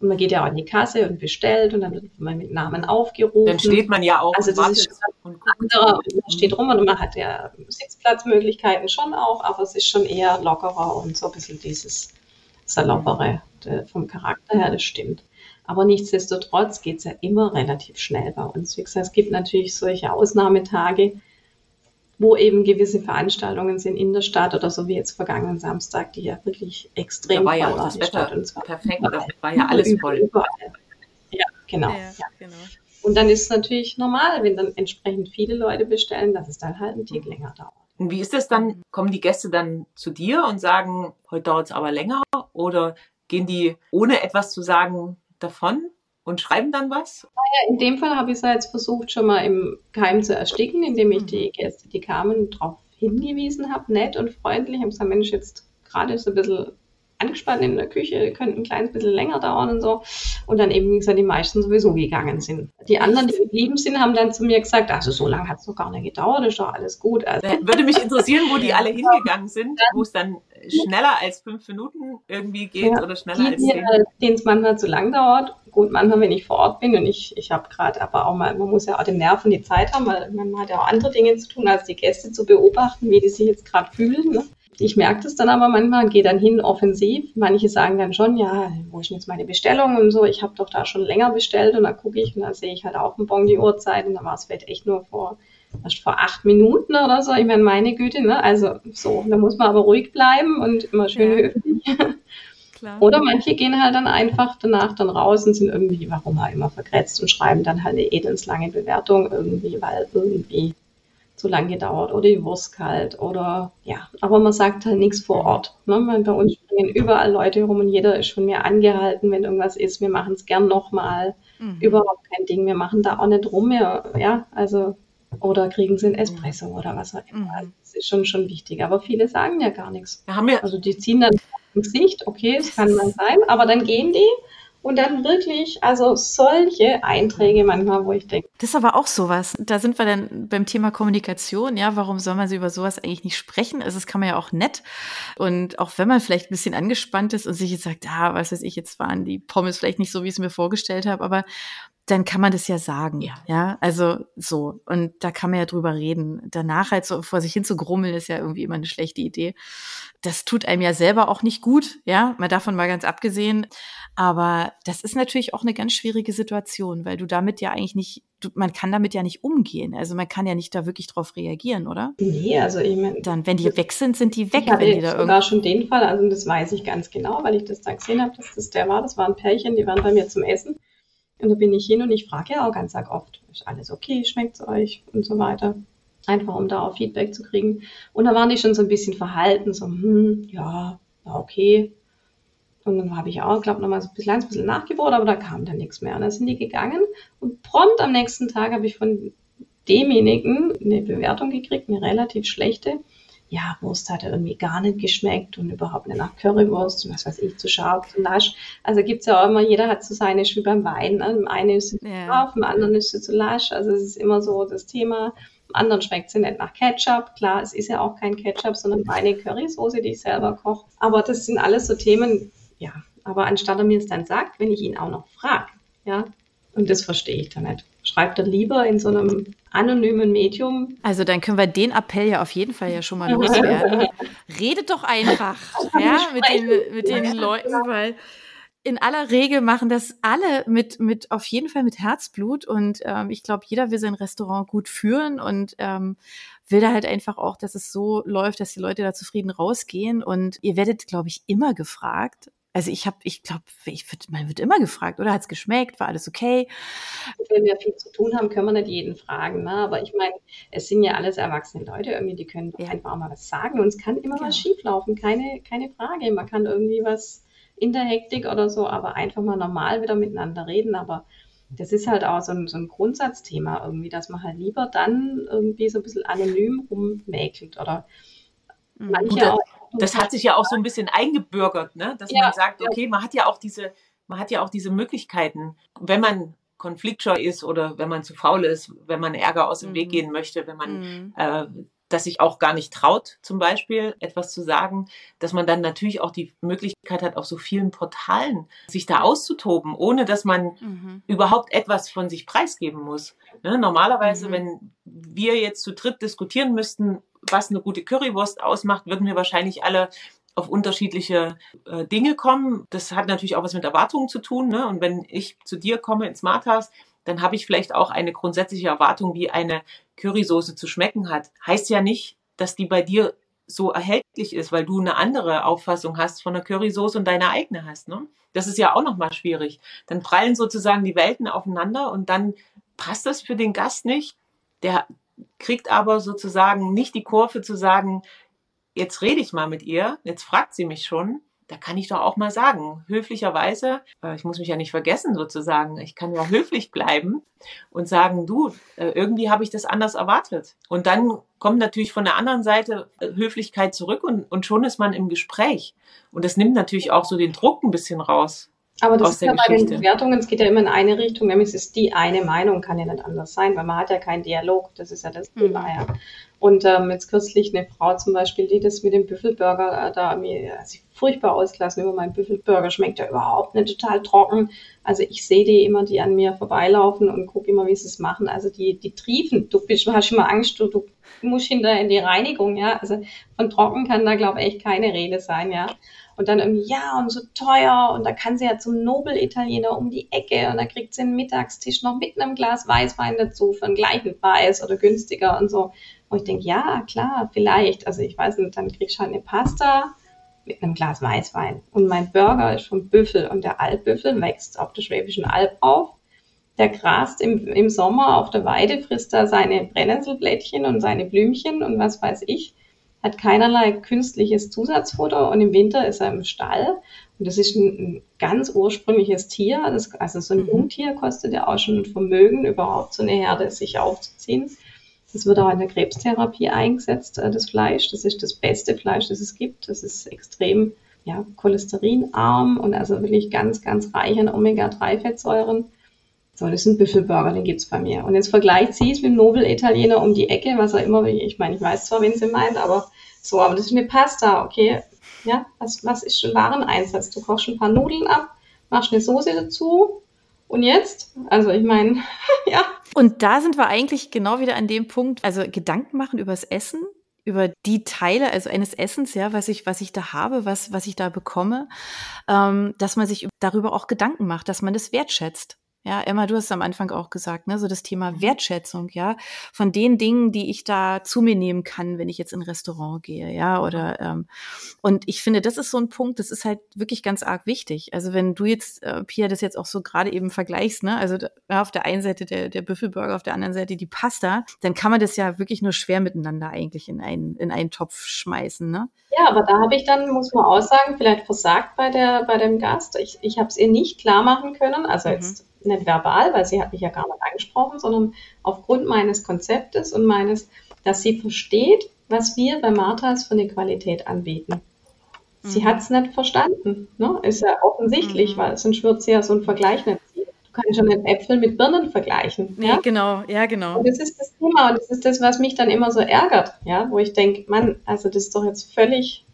Und man geht ja auch in die Kasse und bestellt und dann wird man mit Namen aufgerufen. Dann steht man ja auch Also das ist guckt. anderer, man steht rum und man hat ja Sitzplatzmöglichkeiten schon auch, aber es ist schon eher lockerer und so ein bisschen dieses saloppere vom Charakter her, das stimmt. Aber nichtsdestotrotz geht es ja immer relativ schnell bei uns. Wie gesagt, es gibt natürlich solche Ausnahmetage, wo eben gewisse Veranstaltungen sind in der Stadt oder so wie jetzt vergangenen Samstag, die ja wirklich extrem Da war ja auch das Wetter Stadt, und zwar perfekt, da war ja alles voll. Überall. Ja, genau. Ja, Ja. genau. Und dann ist es natürlich normal, wenn dann entsprechend viele Leute bestellen, dass es dann halt einen Tick länger dauert. Und wie ist das dann? Kommen die Gäste dann zu dir und sagen, heute dauert es aber länger? Oder gehen die, ohne etwas zu sagen, davon und schreiben dann was? Ja, in dem Fall habe ich es ja jetzt versucht, schon mal im Keim zu ersticken, indem ich die Gäste, die kamen, darauf hingewiesen habe, nett und freundlich. Ich habe gesagt, Mensch, jetzt gerade ist ein bisschen angespannt in der Küche, könnte ein kleines bisschen länger dauern und so. Und dann eben, wie gesagt, die meisten sowieso gegangen sind. Die anderen, die geblieben sind, haben dann zu mir gesagt, also so lange hat es doch gar nicht gedauert, ist doch alles gut. Also, Äh, Würde mich interessieren, wo die alle hingegangen sind, wo es dann schneller als fünf Minuten irgendwie geht Ja, oder schneller als die, zehn. äh, denen es manchmal zu lang dauert. Gut, manchmal, wenn ich vor Ort bin und ich, ich habe gerade aber auch mal, man muss ja auch den Nerven die Zeit haben, weil man hat ja auch andere Dinge zu tun, als die Gäste zu beobachten, wie die sich jetzt gerade fühlen. Ne? ich merke das dann aber manchmal, gehe dann hin offensiv. Manche sagen dann schon, ja, wo ist denn jetzt meine Bestellung und so? Ich habe doch da schon länger bestellt und dann gucke ich und dann sehe ich halt auf dem Bon die Uhrzeit und dann war es vielleicht echt nur vor, erst vor acht Minuten oder so. Ich meine, meine Güte, ne? Also so, da muss man aber ruhig bleiben und immer schön ja. höflich. Klar. Oder manche gehen halt dann einfach danach dann raus und sind irgendwie, warum auch immer, vergrätzt und schreiben dann halt eine edelslange Bewertung irgendwie, weil irgendwie zu lang gedauert oder die Wurst kalt oder ja, aber man sagt halt nichts vor Ort. Ne? Weil bei uns springen überall Leute rum und jeder ist von mir angehalten, wenn irgendwas ist. Wir machen es gern nochmal. Mhm. Überhaupt kein Ding. Wir machen da auch nicht rum. Wir, ja, also oder kriegen sie ein Espresso mhm. oder was auch immer. Also, das ist schon, schon wichtig. Aber viele sagen ja gar nichts. haben wir also die ziehen dann im Gesicht, okay, es kann mal sein, aber dann gehen die und dann wirklich, also solche Einträge manchmal, wo ich denke. Das ist aber auch sowas. Da sind wir dann beim Thema Kommunikation. Ja, warum soll man sie über sowas eigentlich nicht sprechen? Also, das kann man ja auch nett. Und auch wenn man vielleicht ein bisschen angespannt ist und sich jetzt sagt, ah, was weiß ich, jetzt waren die Pommes vielleicht nicht so, wie ich es mir vorgestellt habe, aber dann kann man das ja sagen. Ja. ja, also so. Und da kann man ja drüber reden. Danach halt so vor sich hin zu grummeln, ist ja irgendwie immer eine schlechte Idee. Das tut einem ja selber auch nicht gut. Ja, mal davon mal ganz abgesehen. Aber das ist natürlich auch eine ganz schwierige Situation, weil du damit ja eigentlich nicht, du, man kann damit ja nicht umgehen. Also man kann ja nicht da wirklich drauf reagieren, oder? Nee, also ich meine. Dann, wenn die weg sind, sind die weg, ich hatte wenn die da irgendwie. schon den Fall, also das weiß ich ganz genau, weil ich das da gesehen habe, dass das der war. Das war ein Pärchen, die waren bei mir zum Essen. Und da bin ich hin und ich frage ja auch ganz oft, ist alles okay, schmeckt es euch und so weiter. Einfach um da auch Feedback zu kriegen. Und da waren die schon so ein bisschen verhalten, so, hm, ja, war okay. Und dann habe ich auch, glaube noch mal so ein bisschen, ein bisschen nachgebohrt, aber da kam dann nichts mehr. Und dann sind die gegangen und prompt am nächsten Tag habe ich von demjenigen eine Bewertung gekriegt, eine relativ schlechte ja, Wurst hat irgendwie gar nicht geschmeckt und überhaupt nicht nach Currywurst und was weiß ich, zu scharf, zu lasch. Also gibt's ja auch immer, jeder hat so seine, wie beim Wein, ne? Im einen ist sie zu scharf, im anderen ist sie zu lasch. Also es ist immer so das Thema. Im anderen schmeckt sie nicht nach Ketchup. Klar, es ist ja auch kein Ketchup, sondern meine Currysoße, die ich selber koche. Aber das sind alles so Themen, ja. Aber anstatt er mir es dann sagt, wenn ich ihn auch noch frage, ja, und das verstehe ich dann nicht. Schreibt er lieber in so einem anonymen Medium. Also dann können wir den Appell ja auf jeden Fall ja schon mal loswerden. Redet doch einfach ja, mit, den, mit den Leuten, weil in aller Regel machen das alle mit, mit auf jeden Fall mit Herzblut und ähm, ich glaube, jeder will sein Restaurant gut führen und ähm, will da halt einfach auch, dass es so läuft, dass die Leute da zufrieden rausgehen und ihr werdet, glaube ich, immer gefragt, also ich habe, ich glaube, ich würd, man wird immer gefragt, oder hat es geschmeckt, war alles okay? Wenn wir viel zu tun haben, können wir nicht jeden fragen. Ne? Aber ich meine, es sind ja alles erwachsene Leute, irgendwie, die können ja. einfach auch mal was sagen. Und es kann immer genau. was schieflaufen, keine, keine Frage. Man kann irgendwie was in der Hektik oder so, aber einfach mal normal wieder miteinander reden. Aber das ist halt auch so ein, so ein Grundsatzthema irgendwie, dass man halt lieber dann irgendwie so ein bisschen anonym rummäkelt oder mhm. manche auch das hat sich ja auch so ein bisschen eingebürgert, ne? dass ja, man sagt, okay, man hat ja auch diese, man hat ja auch diese Möglichkeiten, wenn man konfliktscheu ist oder wenn man zu faul ist, wenn man Ärger aus dem mhm. Weg gehen möchte, wenn man mhm. äh, das sich auch gar nicht traut, zum Beispiel etwas zu sagen, dass man dann natürlich auch die Möglichkeit hat, auf so vielen Portalen sich da auszutoben, ohne dass man mhm. überhaupt etwas von sich preisgeben muss. Ne? Normalerweise, mhm. wenn wir jetzt zu dritt diskutieren müssten, was eine gute Currywurst ausmacht, würden wir wahrscheinlich alle auf unterschiedliche äh, Dinge kommen. Das hat natürlich auch was mit Erwartungen zu tun. Ne? Und wenn ich zu dir komme ins Smarthouse, dann habe ich vielleicht auch eine grundsätzliche Erwartung, wie eine Currysoße zu schmecken hat. Heißt ja nicht, dass die bei dir so erhältlich ist, weil du eine andere Auffassung hast von der Currysoße und deine eigene hast. Ne? Das ist ja auch nochmal schwierig. Dann prallen sozusagen die Welten aufeinander und dann passt das für den Gast nicht. Der kriegt aber sozusagen nicht die Kurve zu sagen, jetzt rede ich mal mit ihr, jetzt fragt sie mich schon. Da kann ich doch auch mal sagen, höflicherweise, äh, ich muss mich ja nicht vergessen sozusagen, ich kann ja höflich bleiben und sagen, du, äh, irgendwie habe ich das anders erwartet. Und dann kommt natürlich von der anderen Seite äh, Höflichkeit zurück und, und schon ist man im Gespräch. Und das nimmt natürlich auch so den Druck ein bisschen raus. Aber das ist ja bei den Bewertungen, es geht ja immer in eine Richtung, nämlich es ist die eine Meinung, kann ja nicht anders sein, weil man hat ja keinen Dialog, das ist ja das mhm. Thema, ja. Und ähm, jetzt kürzlich eine Frau zum Beispiel, die das mit dem Büffelburger äh, da mir sich furchtbar ausgelassen über meinen Büffelburger, schmeckt ja überhaupt nicht total trocken. Also ich sehe die immer, die an mir vorbeilaufen und gucke immer, wie sie es machen. Also die, die triefen, du bist, hast immer Angst, du, du musst hinterher in die Reinigung, ja. Also von trocken kann da, glaube ich, echt keine Rede sein, ja. Und dann irgendwie, ja, und so teuer. Und da kann sie ja zum Nobel-Italiener um die Ecke. Und da kriegt sie einen Mittagstisch noch mit einem Glas Weißwein dazu für einen gleichen Preis oder günstiger und so. Und ich denke, ja, klar, vielleicht. Also ich weiß nicht, dann kriegst du halt eine Pasta mit einem Glas Weißwein. Und mein Burger ist vom Büffel. Und der Alpbüffel wächst auf der Schwäbischen Alb auf. Der grast im, im Sommer auf der Weide, frisst da seine Brennnesselblättchen und seine Blümchen und was weiß ich hat keinerlei künstliches Zusatzfutter und im Winter ist er im Stall. Und das ist ein, ein ganz ursprüngliches Tier. Das, also so ein mhm. Jungtier kostet ja auch schon ein Vermögen, überhaupt so eine Herde sich aufzuziehen. Das wird auch in der Krebstherapie eingesetzt, äh, das Fleisch. Das ist das beste Fleisch, das es gibt. Das ist extrem ja, cholesterinarm und also wirklich ganz, ganz reich an Omega-3-Fettsäuren. So, das ein Büffelburger, den gibt's bei mir. Und jetzt vergleicht sie es mit dem Nobel-Italiener um die Ecke, was er immer, ich meine, ich weiß zwar, wen sie meint, aber so, aber das ist eine Pasta, okay. Ja, was, was ist schon Wareneinsatz? Du kochst ein paar Nudeln ab, machst eine Soße dazu. Und jetzt? Also ich meine, ja. Und da sind wir eigentlich genau wieder an dem Punkt, also Gedanken machen übers Essen, über die Teile, also eines Essens, ja, was ich, was ich da habe, was, was ich da bekomme, ähm, dass man sich darüber auch Gedanken macht, dass man das wertschätzt. Ja, Emma, du hast am Anfang auch gesagt, ne, so das Thema mhm. Wertschätzung, ja, von den Dingen, die ich da zu mir nehmen kann, wenn ich jetzt in ein Restaurant gehe, ja, oder ähm, und ich finde, das ist so ein Punkt, das ist halt wirklich ganz arg wichtig. Also wenn du jetzt, äh, Pia, das jetzt auch so gerade eben vergleichst, ne, also ja, auf der einen Seite der, der Büffelburger, auf der anderen Seite die Pasta, dann kann man das ja wirklich nur schwer miteinander eigentlich in einen, in einen Topf schmeißen, ne? Ja, aber da habe ich dann, muss man auch sagen, vielleicht versagt bei der, bei dem Gast. Ich, ich habe es ihr nicht klar machen können, also mhm. jetzt nicht verbal, weil sie hat mich ja gar nicht angesprochen, sondern aufgrund meines Konzeptes und meines, dass sie versteht, was wir bei Marthas für eine Qualität anbieten. Sie mhm. hat es nicht verstanden. Ne? Ist ja offensichtlich, mhm. weil sonst wird sie ja so einen Vergleich nicht. Du kannst schon nicht Äpfel mit Birnen vergleichen. Nee, ja? genau, ja, genau. Und das ist das Thema und das ist das, was mich dann immer so ärgert, ja, wo ich denke, Mann, also das ist doch jetzt völlig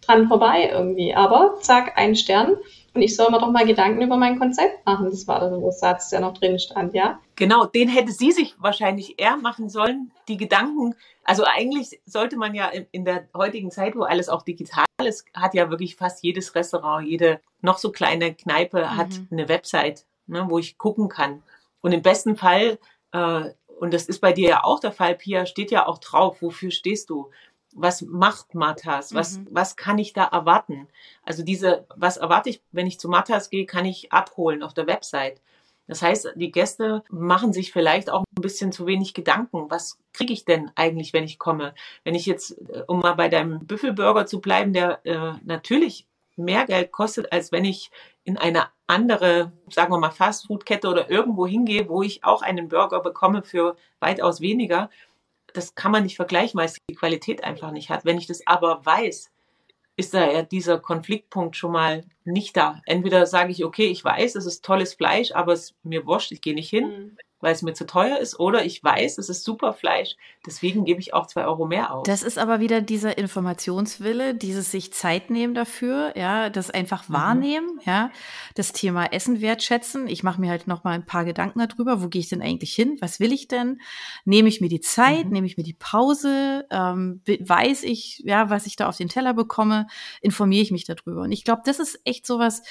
dran vorbei irgendwie. Aber zack, ein Stern. Und ich soll mir doch mal Gedanken über mein Konzept machen. Das war der Satz, der noch drin stand, ja? Genau, den hätte sie sich wahrscheinlich eher machen sollen. Die Gedanken, also eigentlich sollte man ja in der heutigen Zeit, wo alles auch digital ist, hat ja wirklich fast jedes Restaurant, jede noch so kleine Kneipe mhm. hat eine Website, ne, wo ich gucken kann. Und im besten Fall, äh, und das ist bei dir ja auch der Fall, Pia, steht ja auch drauf, wofür stehst du? Was macht Matas? Was, mhm. was kann ich da erwarten? Also diese, was erwarte ich, wenn ich zu Matas gehe, kann ich abholen auf der Website. Das heißt, die Gäste machen sich vielleicht auch ein bisschen zu wenig Gedanken. Was kriege ich denn eigentlich, wenn ich komme? Wenn ich jetzt, äh, um mal bei deinem Büffelburger zu bleiben, der äh, natürlich mehr Geld kostet, als wenn ich in eine andere, sagen wir mal, Fastfood-Kette oder irgendwo hingehe, wo ich auch einen Burger bekomme für weitaus weniger, das kann man nicht vergleichen, weil es die Qualität einfach nicht hat. Wenn ich das aber weiß, ist da ja dieser Konfliktpunkt schon mal nicht da. Entweder sage ich, okay, ich weiß, es ist tolles Fleisch, aber es mir wurscht, ich gehe nicht hin. Mhm weil es mir zu teuer ist, oder ich weiß, es ist super Fleisch, deswegen gebe ich auch zwei Euro mehr aus. Das ist aber wieder dieser Informationswille, dieses sich Zeit nehmen dafür, ja, das einfach mhm. wahrnehmen, ja, das Thema Essen wertschätzen. Ich mache mir halt noch mal ein paar Gedanken darüber, wo gehe ich denn eigentlich hin? Was will ich denn? Nehme ich mir die Zeit? Mhm. Nehme ich mir die Pause? Ähm, weiß ich, ja, was ich da auf den Teller bekomme? Informiere ich mich darüber? Und ich glaube, das ist echt sowas,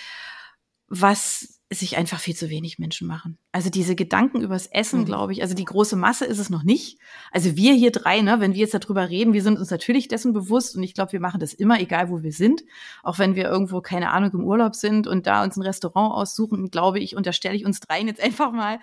was sich einfach viel zu wenig Menschen machen. Also diese Gedanken übers Essen, mhm. glaube ich, also die große Masse ist es noch nicht. Also wir hier drei, ne, wenn wir jetzt darüber reden, wir sind uns natürlich dessen bewusst und ich glaube, wir machen das immer, egal wo wir sind. Auch wenn wir irgendwo, keine Ahnung, im Urlaub sind und da uns ein Restaurant aussuchen, glaube ich, unterstelle ich uns dreien jetzt einfach mal,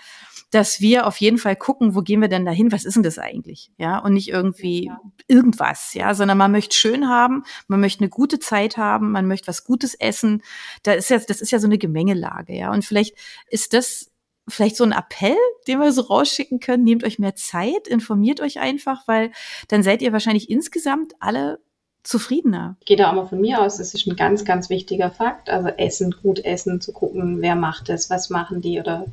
dass wir auf jeden Fall gucken, wo gehen wir denn dahin? Was ist denn das eigentlich? Ja, und nicht irgendwie ja. irgendwas, ja, sondern man möchte schön haben, man möchte eine gute Zeit haben, man möchte was Gutes essen. Da ist jetzt, das ist ja so eine Gemengelage, ja. Und vielleicht ist das vielleicht so ein Appell, den wir so rausschicken können. Nehmt euch mehr Zeit, informiert euch einfach, weil dann seid ihr wahrscheinlich insgesamt alle zufriedener. Da auch mal von mir aus, das ist ein ganz, ganz wichtiger Fakt. Also Essen, gut essen, zu gucken, wer macht es, was machen die oder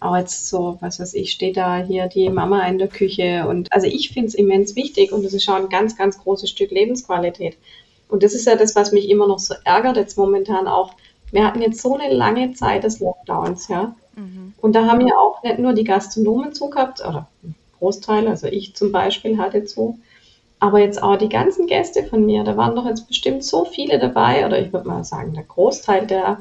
auch jetzt so, was weiß ich, steht da hier die Mama in der Küche und also ich finde es immens wichtig und das ist schon ein ganz, ganz großes Stück Lebensqualität. Und das ist ja das, was mich immer noch so ärgert, jetzt momentan auch. Wir hatten jetzt so eine lange Zeit des Lockdowns, ja. Mhm. Und da haben ja auch nicht nur die Gastronomen zugehabt, oder Großteil, also ich zum Beispiel hatte zu, aber jetzt auch die ganzen Gäste von mir, da waren doch jetzt bestimmt so viele dabei, oder ich würde mal sagen, der Großteil, der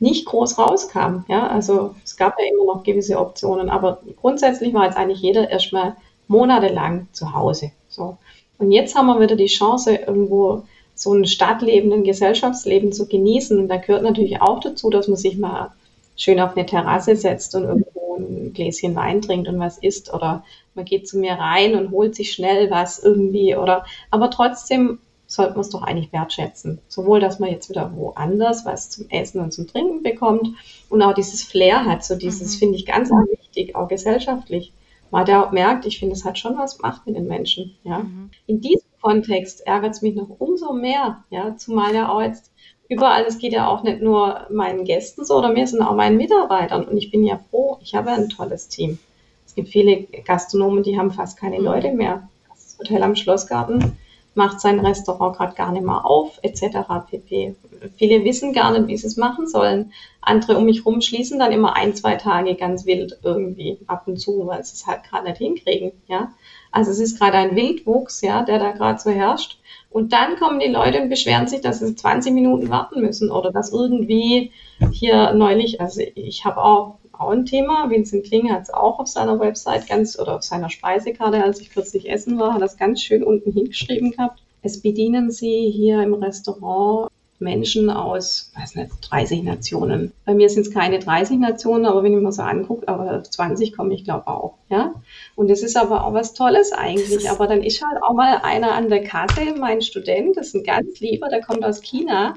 nicht groß rauskam. Ja, also es gab ja immer noch gewisse Optionen, aber grundsätzlich war jetzt eigentlich jeder erstmal monatelang zu Hause. So. Und jetzt haben wir wieder die Chance, irgendwo so ein Stadtleben, ein Gesellschaftsleben zu genießen. Und da gehört natürlich auch dazu, dass man sich mal schön auf eine Terrasse setzt und irgendwo ein Gläschen Wein trinkt und was isst oder man geht zu mir rein und holt sich schnell was irgendwie oder aber trotzdem sollte man es doch eigentlich wertschätzen. Sowohl, dass man jetzt wieder woanders was zum Essen und zum Trinken bekommt und auch dieses Flair hat, so dieses mhm. finde ich ganz mhm. wichtig, auch gesellschaftlich. Man da merkt, ich finde, es hat schon was gemacht mit den Menschen. Ja. Mhm. In diesem Kontext ärgert es mich noch umso mehr, ja, zumal ja auch jetzt überall, es geht ja auch nicht nur meinen Gästen so oder mir, sondern auch meinen Mitarbeitern. Und ich bin ja froh, ich habe ein tolles Team. Es gibt viele Gastronomen, die haben fast keine mhm. Leute mehr. Das Hotel am Schlossgarten macht sein Restaurant gerade gar nicht mehr auf, etc. pp. Viele wissen gar nicht, wie sie es machen sollen. Andere um mich herum schließen dann immer ein, zwei Tage ganz wild irgendwie ab und zu, weil sie es halt gerade nicht hinkriegen. Ja, also es ist gerade ein Wildwuchs, ja, der da gerade so herrscht. Und dann kommen die Leute und beschweren sich, dass sie 20 Minuten warten müssen oder dass irgendwie hier neulich, also ich habe auch auch ein Thema. Vincent Kling hat es auch auf seiner Website ganz oder auf seiner Speisekarte, als ich kürzlich essen war, hat das ganz schön unten hingeschrieben gehabt. Es bedienen sie hier im Restaurant Menschen aus, weiß nicht, 30 Nationen. Bei mir sind es keine 30 Nationen, aber wenn ich mir so angucke, aber auf 20 komme ich glaube auch, ja. Und das ist aber auch was Tolles eigentlich. Aber dann ist halt auch mal einer an der Kasse, mein Student, das ist ein ganz lieber, der kommt aus China,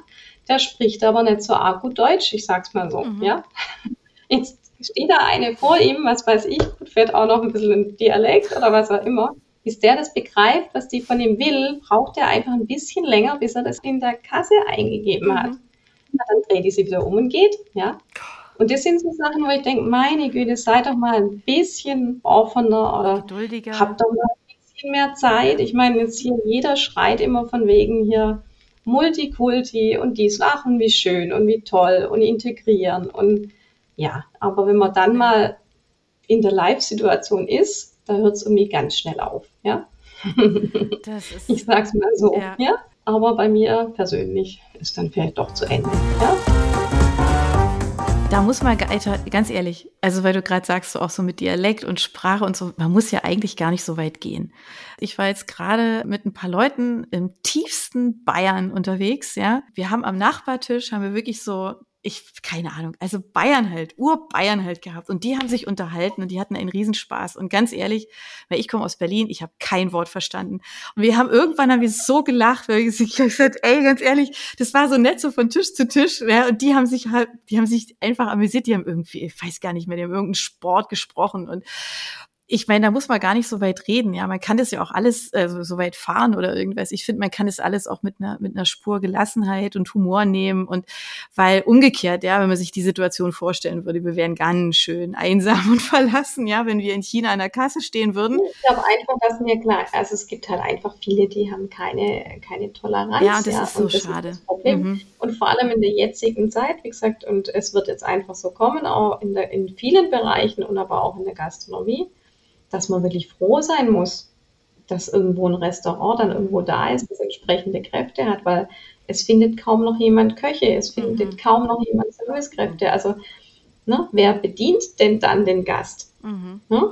der spricht aber nicht so arg gut Deutsch, ich sag's mal so, mhm. ja. Jetzt steht da eine vor ihm, was weiß ich, gut, fährt auch noch ein bisschen ein Dialekt oder was auch immer. Bis der das begreift, was die von ihm will, braucht er einfach ein bisschen länger, bis er das in der Kasse eingegeben hat. Mhm. dann dreht die sich wieder um und geht, ja. Und das sind so Sachen, wo ich denke, meine Güte, seid doch mal ein bisschen offener oder Geduldiger. habt doch mal ein bisschen mehr Zeit. Ich meine, jetzt hier jeder schreit immer von wegen hier Multikulti und dies lachen, wie schön und wie toll und integrieren und ja, aber wenn man dann mal in der Live-Situation ist, da hört es irgendwie ganz schnell auf. Ja? Ist, ich sag's mal so. Ja. ja. Aber bei mir persönlich ist dann vielleicht doch zu Ende. Ja? Da muss man, ganz ehrlich, also weil du gerade sagst, so auch so mit Dialekt und Sprache und so, man muss ja eigentlich gar nicht so weit gehen. Ich war jetzt gerade mit ein paar Leuten im tiefsten Bayern unterwegs, ja. Wir haben am Nachbartisch, haben wir wirklich so ich, keine Ahnung, also Bayern halt, Ur-Bayern halt gehabt. Und die haben sich unterhalten und die hatten einen Riesenspaß. Und ganz ehrlich, weil ich komme aus Berlin, ich habe kein Wort verstanden. Und wir haben irgendwann haben wir so gelacht, weil ich gesagt, ey, ganz ehrlich, das war so nett so von Tisch zu Tisch. Ja, und die haben sich halt, die haben sich einfach amüsiert, die haben irgendwie, ich weiß gar nicht mehr, die haben irgendeinen Sport gesprochen und ich meine, da muss man gar nicht so weit reden. Ja, man kann das ja auch alles also so weit fahren oder irgendwas. Ich finde, man kann das alles auch mit einer mit einer Spur Gelassenheit und Humor nehmen und weil umgekehrt, ja, wenn man sich die Situation vorstellen würde, wir wären ganz schön einsam und verlassen, ja, wenn wir in China an der Kasse stehen würden. Ich glaube einfach, dass mir klar, also es gibt halt einfach viele, die haben keine keine Toleranz. Ja, und das ja, ist so das schade. Ist mhm. Und vor allem in der jetzigen Zeit, wie gesagt, und es wird jetzt einfach so kommen, auch in der in vielen Bereichen und aber auch in der Gastronomie dass man wirklich froh sein muss, dass irgendwo ein Restaurant dann irgendwo da ist, das entsprechende Kräfte hat, weil es findet kaum noch jemand Köche, es findet mhm. kaum noch jemand Servicekräfte. Also, ne, wer bedient denn dann den Gast? Mhm. Ne?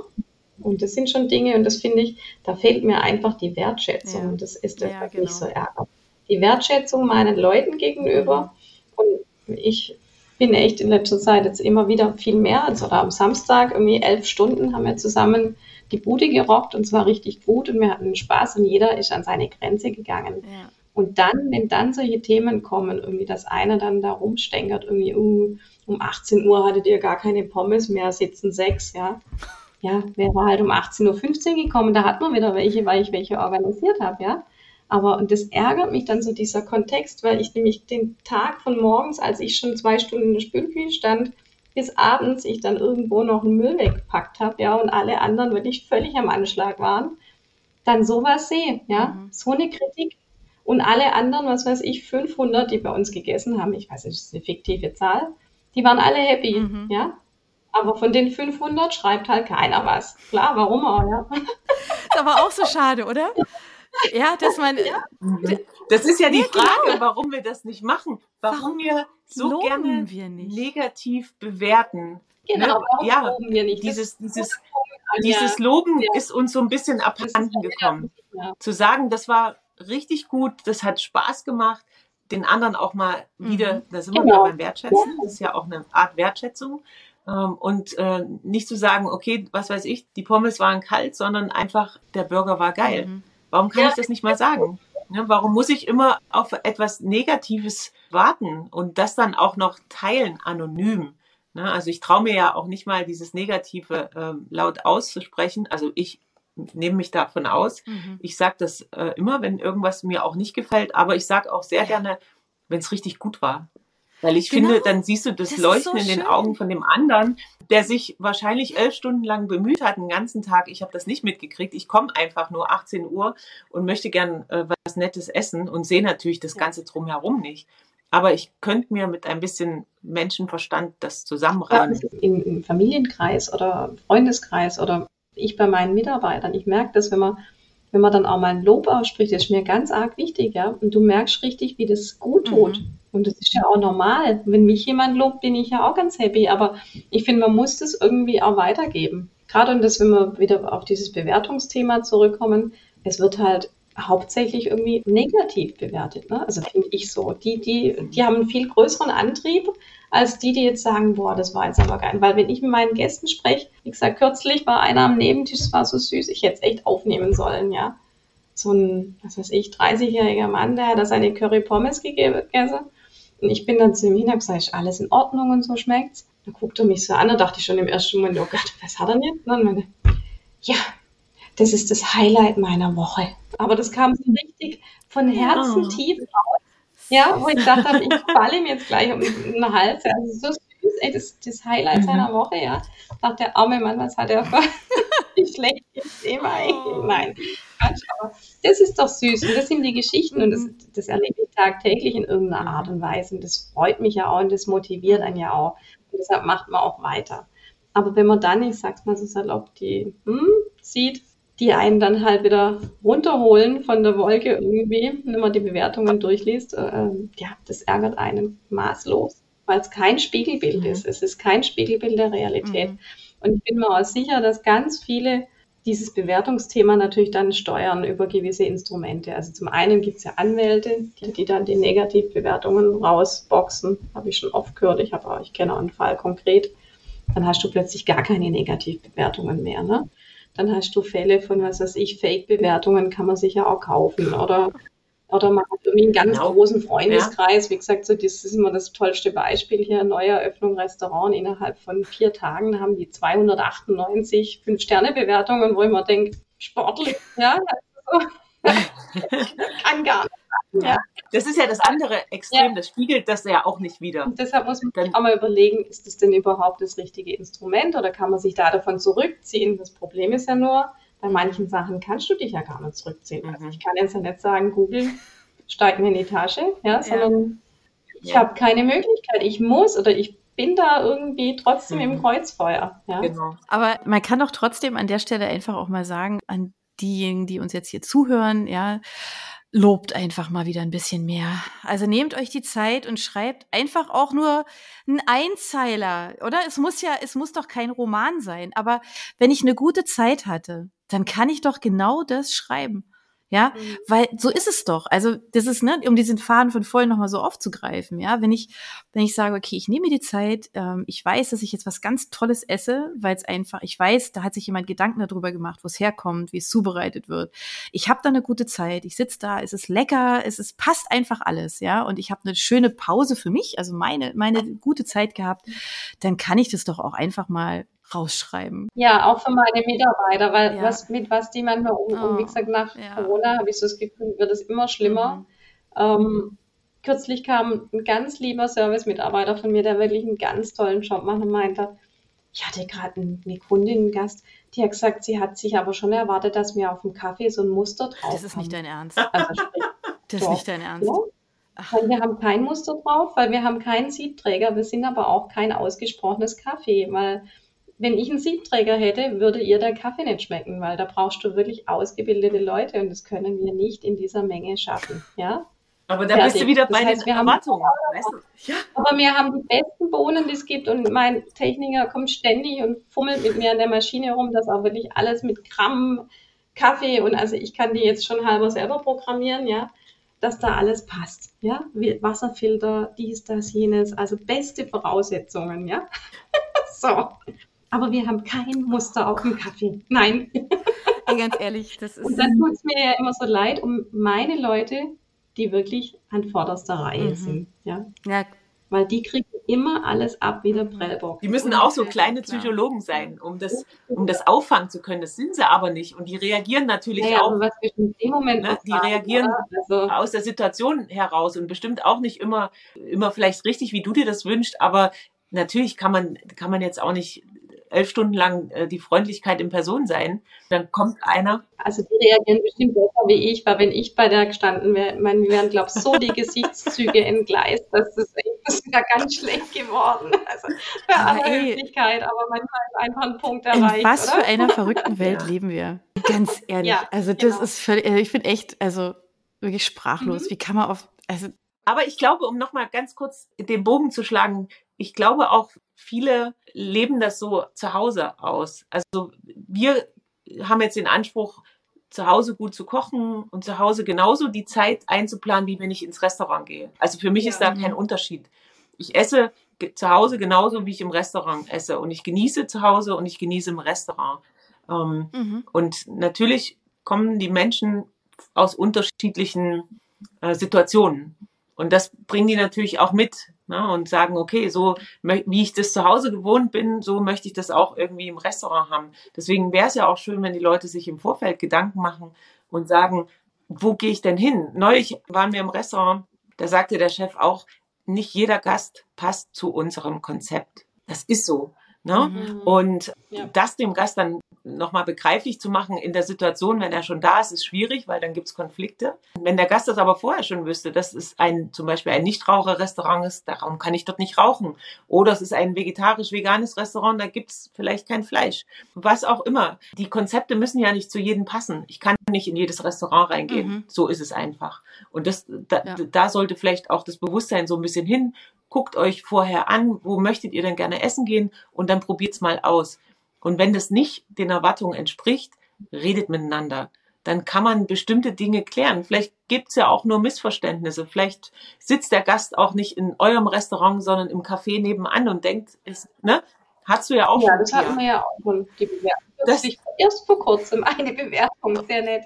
Und das sind schon Dinge, und das finde ich, da fehlt mir einfach die Wertschätzung. Ja. Und das ist das, ja, was genau. mich so ärgert. Die Wertschätzung meinen Leuten gegenüber. Mhm. Und ich bin echt in letzter Zeit jetzt immer wieder viel mehr. Also am Samstag irgendwie elf Stunden haben wir zusammen die Bude gerockt und zwar richtig gut und wir hatten Spaß und jeder ist an seine Grenze gegangen. Ja. Und dann, wenn dann solche Themen kommen, irgendwie, dass einer dann da rumstänkert, irgendwie, uh, um 18 Uhr hattet ihr gar keine Pommes mehr, sitzen sechs, ja. Ja, wäre halt um 18.15 Uhr gekommen, da hat man wieder welche, weil ich welche organisiert habe, ja. Aber und das ärgert mich dann so dieser Kontext, weil ich nämlich den Tag von morgens, als ich schon zwei Stunden in der Spülküche stand, bis abends ich dann irgendwo noch einen Müll weggepackt habe, ja, und alle anderen wirklich völlig am Anschlag waren, dann sowas sehe, ja, mhm. so eine Kritik. Und alle anderen, was weiß ich, 500, die bei uns gegessen haben, ich weiß nicht, das ist eine fiktive Zahl, die waren alle happy, mhm. ja. Aber von den 500 schreibt halt keiner was. Klar, warum auch, ja. Ist aber auch so schade, oder? Ja, dass man. Ja. Das ist ja die ja, Frage, genau. warum wir das nicht machen. Warum, warum wir so gerne wir negativ bewerten. Genau, ne? ja, loben wir nicht? Dieses, dieses, dieses Loben ja. ist uns so ein bisschen abhanden gekommen. Zu sagen, das war richtig gut, das hat Spaß gemacht, den anderen auch mal wieder, mhm. da sind wir genau. beim Wertschätzen, das ist ja auch eine Art Wertschätzung. Ähm, und äh, nicht zu sagen, okay, was weiß ich, die Pommes waren kalt, sondern einfach, der Burger war geil. Mhm. Warum kann ja. ich das nicht mal sagen? Ne, warum muss ich immer auf etwas Negatives warten und das dann auch noch teilen, anonym? Ne, also ich traue mir ja auch nicht mal dieses Negative äh, laut auszusprechen. Also ich nehme mich davon aus. Mhm. Ich sage das äh, immer, wenn irgendwas mir auch nicht gefällt, aber ich sage auch sehr gerne, wenn es richtig gut war. Weil ich genau. finde, dann siehst du das, das Leuchten so in den Augen von dem anderen, der sich wahrscheinlich elf Stunden lang bemüht hat, den ganzen Tag. Ich habe das nicht mitgekriegt. Ich komme einfach nur 18 Uhr und möchte gern äh, was Nettes essen und sehe natürlich das Ganze drumherum nicht. Aber ich könnte mir mit ein bisschen Menschenverstand das zusammenreimen. Ja, Im, Im Familienkreis oder Freundeskreis oder ich bei meinen Mitarbeitern, ich merke das, wenn man, wenn man dann auch mal ein Lob ausspricht, das ist mir ganz arg wichtig, ja. Und du merkst richtig, wie das gut tut. Mhm. Und das ist ja auch normal. Wenn mich jemand lobt, bin ich ja auch ganz happy. Aber ich finde, man muss das irgendwie auch weitergeben. Gerade und das, wenn wir wieder auf dieses Bewertungsthema zurückkommen, es wird halt hauptsächlich irgendwie negativ bewertet. Ne? Also finde ich so. Die, die, die haben einen viel größeren Antrieb als die, die jetzt sagen, boah, das war jetzt aber geil. Weil wenn ich mit meinen Gästen spreche, wie gesagt, kürzlich war einer am Nebentisch, es war so süß, ich hätte es echt aufnehmen sollen, ja. So ein, was weiß ich, 30-jähriger Mann, der hat da seine Curry Pommes gegessen und ich bin dann zu ihm hin und gesagt, ist alles in Ordnung und so schmeckt's. Dann guckt er mich so an, da dachte ich schon im ersten Moment, oh Gott, was hat er denn? Und dann meine, ja, das ist das Highlight meiner Woche. Aber das kam so richtig von Herzen oh. tief raus. Ja, wo ich gedacht habe, ich falle ihm jetzt gleich um den Hals. Also so süß, ey, das, das Highlight mhm. seiner Woche, ja. Dachte der arme Mann, was hat er für wie schlecht ist ihm eigentlich? Oh. Nein, Quatsch, aber das ist doch süß. Und das sind die Geschichten und das, mhm. das erlebe ich tagtäglich in irgendeiner Art und Weise. Und das freut mich ja auch und das motiviert einen ja auch. Und deshalb macht man auch weiter. Aber wenn man dann, ich sag's mal so salopp, die hm, sieht, die einen dann halt wieder runterholen von der Wolke irgendwie, wenn man die Bewertungen durchliest. Äh, ja, das ärgert einen maßlos, weil es kein Spiegelbild mhm. ist. Es ist kein Spiegelbild der Realität. Mhm. Und ich bin mir auch sicher, dass ganz viele dieses Bewertungsthema natürlich dann steuern über gewisse Instrumente. Also zum einen gibt es ja Anwälte, die, die, dann die Negativbewertungen rausboxen. Habe ich schon oft gehört. Ich, habe, ich kenne auch einen Fall konkret. Dann hast du plötzlich gar keine Negativbewertungen mehr. Ne? Dann hast du Fälle von, was weiß ich, Fake-Bewertungen kann man sich ja auch kaufen. Oder, oder man hat irgendwie einen ganz genau. großen Freundeskreis. Ja. Wie gesagt, so, das ist immer das tollste Beispiel hier. Neueröffnung Restaurant. Innerhalb von vier Tagen haben die 298 Fünf-Sterne-Bewertungen, wo ich mir denke, sportlich, ja. Also, kann gar nicht. Ja. Das ist ja das andere Extrem, ja. das spiegelt das ja auch nicht wieder. Und deshalb muss man Dann, auch mal überlegen, ist das denn überhaupt das richtige Instrument oder kann man sich da davon zurückziehen? Das Problem ist ja nur, bei manchen Sachen kannst du dich ja gar nicht zurückziehen. Also mhm. Also ich kann jetzt ja nicht sagen, Google, steigt mir in die Tasche, ja, sondern ja. ich habe keine Möglichkeit. Ich muss oder ich bin da irgendwie trotzdem mhm. im Kreuzfeuer. Ja? Genau. Aber man kann doch trotzdem an der Stelle einfach auch mal sagen, an diejenigen, die uns jetzt hier zuhören, ja, lobt einfach mal wieder ein bisschen mehr. Also nehmt euch die Zeit und schreibt einfach auch nur einen Einzeiler, oder? Es muss ja, es muss doch kein Roman sein. Aber wenn ich eine gute Zeit hatte, dann kann ich doch genau das schreiben. Ja, mhm. weil so ist es doch. Also das ist, ne, um diesen Faden von vorhin nochmal so aufzugreifen, ja, wenn ich, wenn ich sage, okay, ich nehme mir die Zeit, ähm, ich weiß, dass ich jetzt was ganz Tolles esse, weil es einfach, ich weiß, da hat sich jemand Gedanken darüber gemacht, wo es herkommt, wie es zubereitet wird. Ich habe da eine gute Zeit, ich sitze da, es ist lecker, es ist, passt einfach alles, ja, und ich habe eine schöne Pause für mich, also meine, meine gute Zeit gehabt, dann kann ich das doch auch einfach mal rausschreiben. Ja, auch für meine Mitarbeiter, weil ja. was mit was die manchmal um, oh, und wie gesagt, nach ja. Corona habe ich so das Gefühl, wird es immer schlimmer. Mhm. Ähm, kürzlich kam ein ganz lieber Service-Mitarbeiter von mir, der wirklich einen ganz tollen Job macht und meinte, ich hatte gerade eine Kundin, einen Gast, die hat gesagt, sie hat sich aber schon erwartet, dass mir auf dem Kaffee so ein Muster drauf Das ist nicht dein Ernst. Also, das ist nicht dein Ernst. Ja. Weil wir haben kein Muster drauf, weil wir haben keinen Siebträger. Wir sind aber auch kein ausgesprochenes Kaffee, weil wenn ich einen Siebträger hätte, würde ihr der Kaffee nicht schmecken, weil da brauchst du wirklich ausgebildete Leute und das können wir nicht in dieser Menge schaffen. Ja? Aber da Fertig. bist du wieder bei das heißt, den Erwartungen. Weißt du? ja. Aber wir haben die besten Bohnen, die es gibt und mein Techniker kommt ständig und fummelt mit mir an der Maschine rum, dass auch wirklich alles mit Gramm Kaffee und also ich kann die jetzt schon halber selber programmieren, ja dass da alles passt. Ja, Wasserfilter, dies, das, jenes, also beste Voraussetzungen, ja. so. Aber wir haben kein Muster auf dem Kaffee. Nein. Ey, ganz ehrlich, das ist. Und dann tut es mir ja immer so leid um meine Leute, die wirklich an vorderster Reihe mhm. sind. Ja? ja, weil die kriegen immer alles ab wie der Prellbock. Die müssen auch so kleine Psychologen sein, um das, um das auffangen zu können. Das sind sie aber nicht. Und die reagieren natürlich naja, auch. Was wir in dem Moment ne, die reagieren also, aus der Situation heraus und bestimmt auch nicht immer, immer vielleicht richtig, wie du dir das wünschst, aber natürlich kann man, kann man jetzt auch nicht elf Stunden lang äh, die Freundlichkeit in Person sein. Dann kommt einer. Also die reagieren bestimmt besser wie ich, weil wenn ich bei der gestanden wäre, meine, mir wären, glaube ich, so die Gesichtszüge entgleist, dass das, das ist ja ganz schlecht geworden. Also bei aller Höflichkeit, aber manchmal ist einfach ein Punkt erreicht. In was oder? für einer verrückten Welt ja. leben wir? Ganz ehrlich. Ja, also das genau. ist völlig, also ich bin echt, also wirklich sprachlos. Mhm. Wie kann man auf, also aber ich glaube, um nochmal ganz kurz den Bogen zu schlagen, ich glaube auch, viele leben das so zu Hause aus. Also wir haben jetzt den Anspruch, zu Hause gut zu kochen und zu Hause genauso die Zeit einzuplanen, wie wenn ich ins Restaurant gehe. Also für mich ja. ist da kein Unterschied. Ich esse zu Hause genauso, wie ich im Restaurant esse. Und ich genieße zu Hause und ich genieße im Restaurant. Ähm, mhm. Und natürlich kommen die Menschen aus unterschiedlichen äh, Situationen. Und das bringen die natürlich auch mit ne? und sagen, okay, so wie ich das zu Hause gewohnt bin, so möchte ich das auch irgendwie im Restaurant haben. Deswegen wäre es ja auch schön, wenn die Leute sich im Vorfeld Gedanken machen und sagen, wo gehe ich denn hin? Neulich waren wir im Restaurant, da sagte der Chef auch, nicht jeder Gast passt zu unserem Konzept. Das ist so. Ne? Mhm. Und ja. das dem Gast dann nochmal begreiflich zu machen in der Situation, wenn er schon da ist, ist schwierig, weil dann gibt es Konflikte. Wenn der Gast das aber vorher schon wüsste, dass es ein zum Beispiel ein Nichtraucher-Restaurant ist, darum kann ich dort nicht rauchen. Oder es ist ein vegetarisch-veganes Restaurant, da gibt es vielleicht kein Fleisch. Was auch immer. Die Konzepte müssen ja nicht zu jedem passen. Ich kann nicht in jedes Restaurant reingehen. Mhm. So ist es einfach. Und das, da, ja. da sollte vielleicht auch das Bewusstsein so ein bisschen hin guckt euch vorher an, wo möchtet ihr denn gerne essen gehen und dann probiert's mal aus. Und wenn das nicht den Erwartungen entspricht, redet miteinander. Dann kann man bestimmte Dinge klären. Vielleicht gibt's ja auch nur Missverständnisse. Vielleicht sitzt der Gast auch nicht in eurem Restaurant, sondern im Café nebenan und denkt, ist, ne? Hast du ja auch ja, schon. Ja, das hatten wir ja auch schon, die Bewertung. Erst vor kurzem eine Bewertung, sehr nett.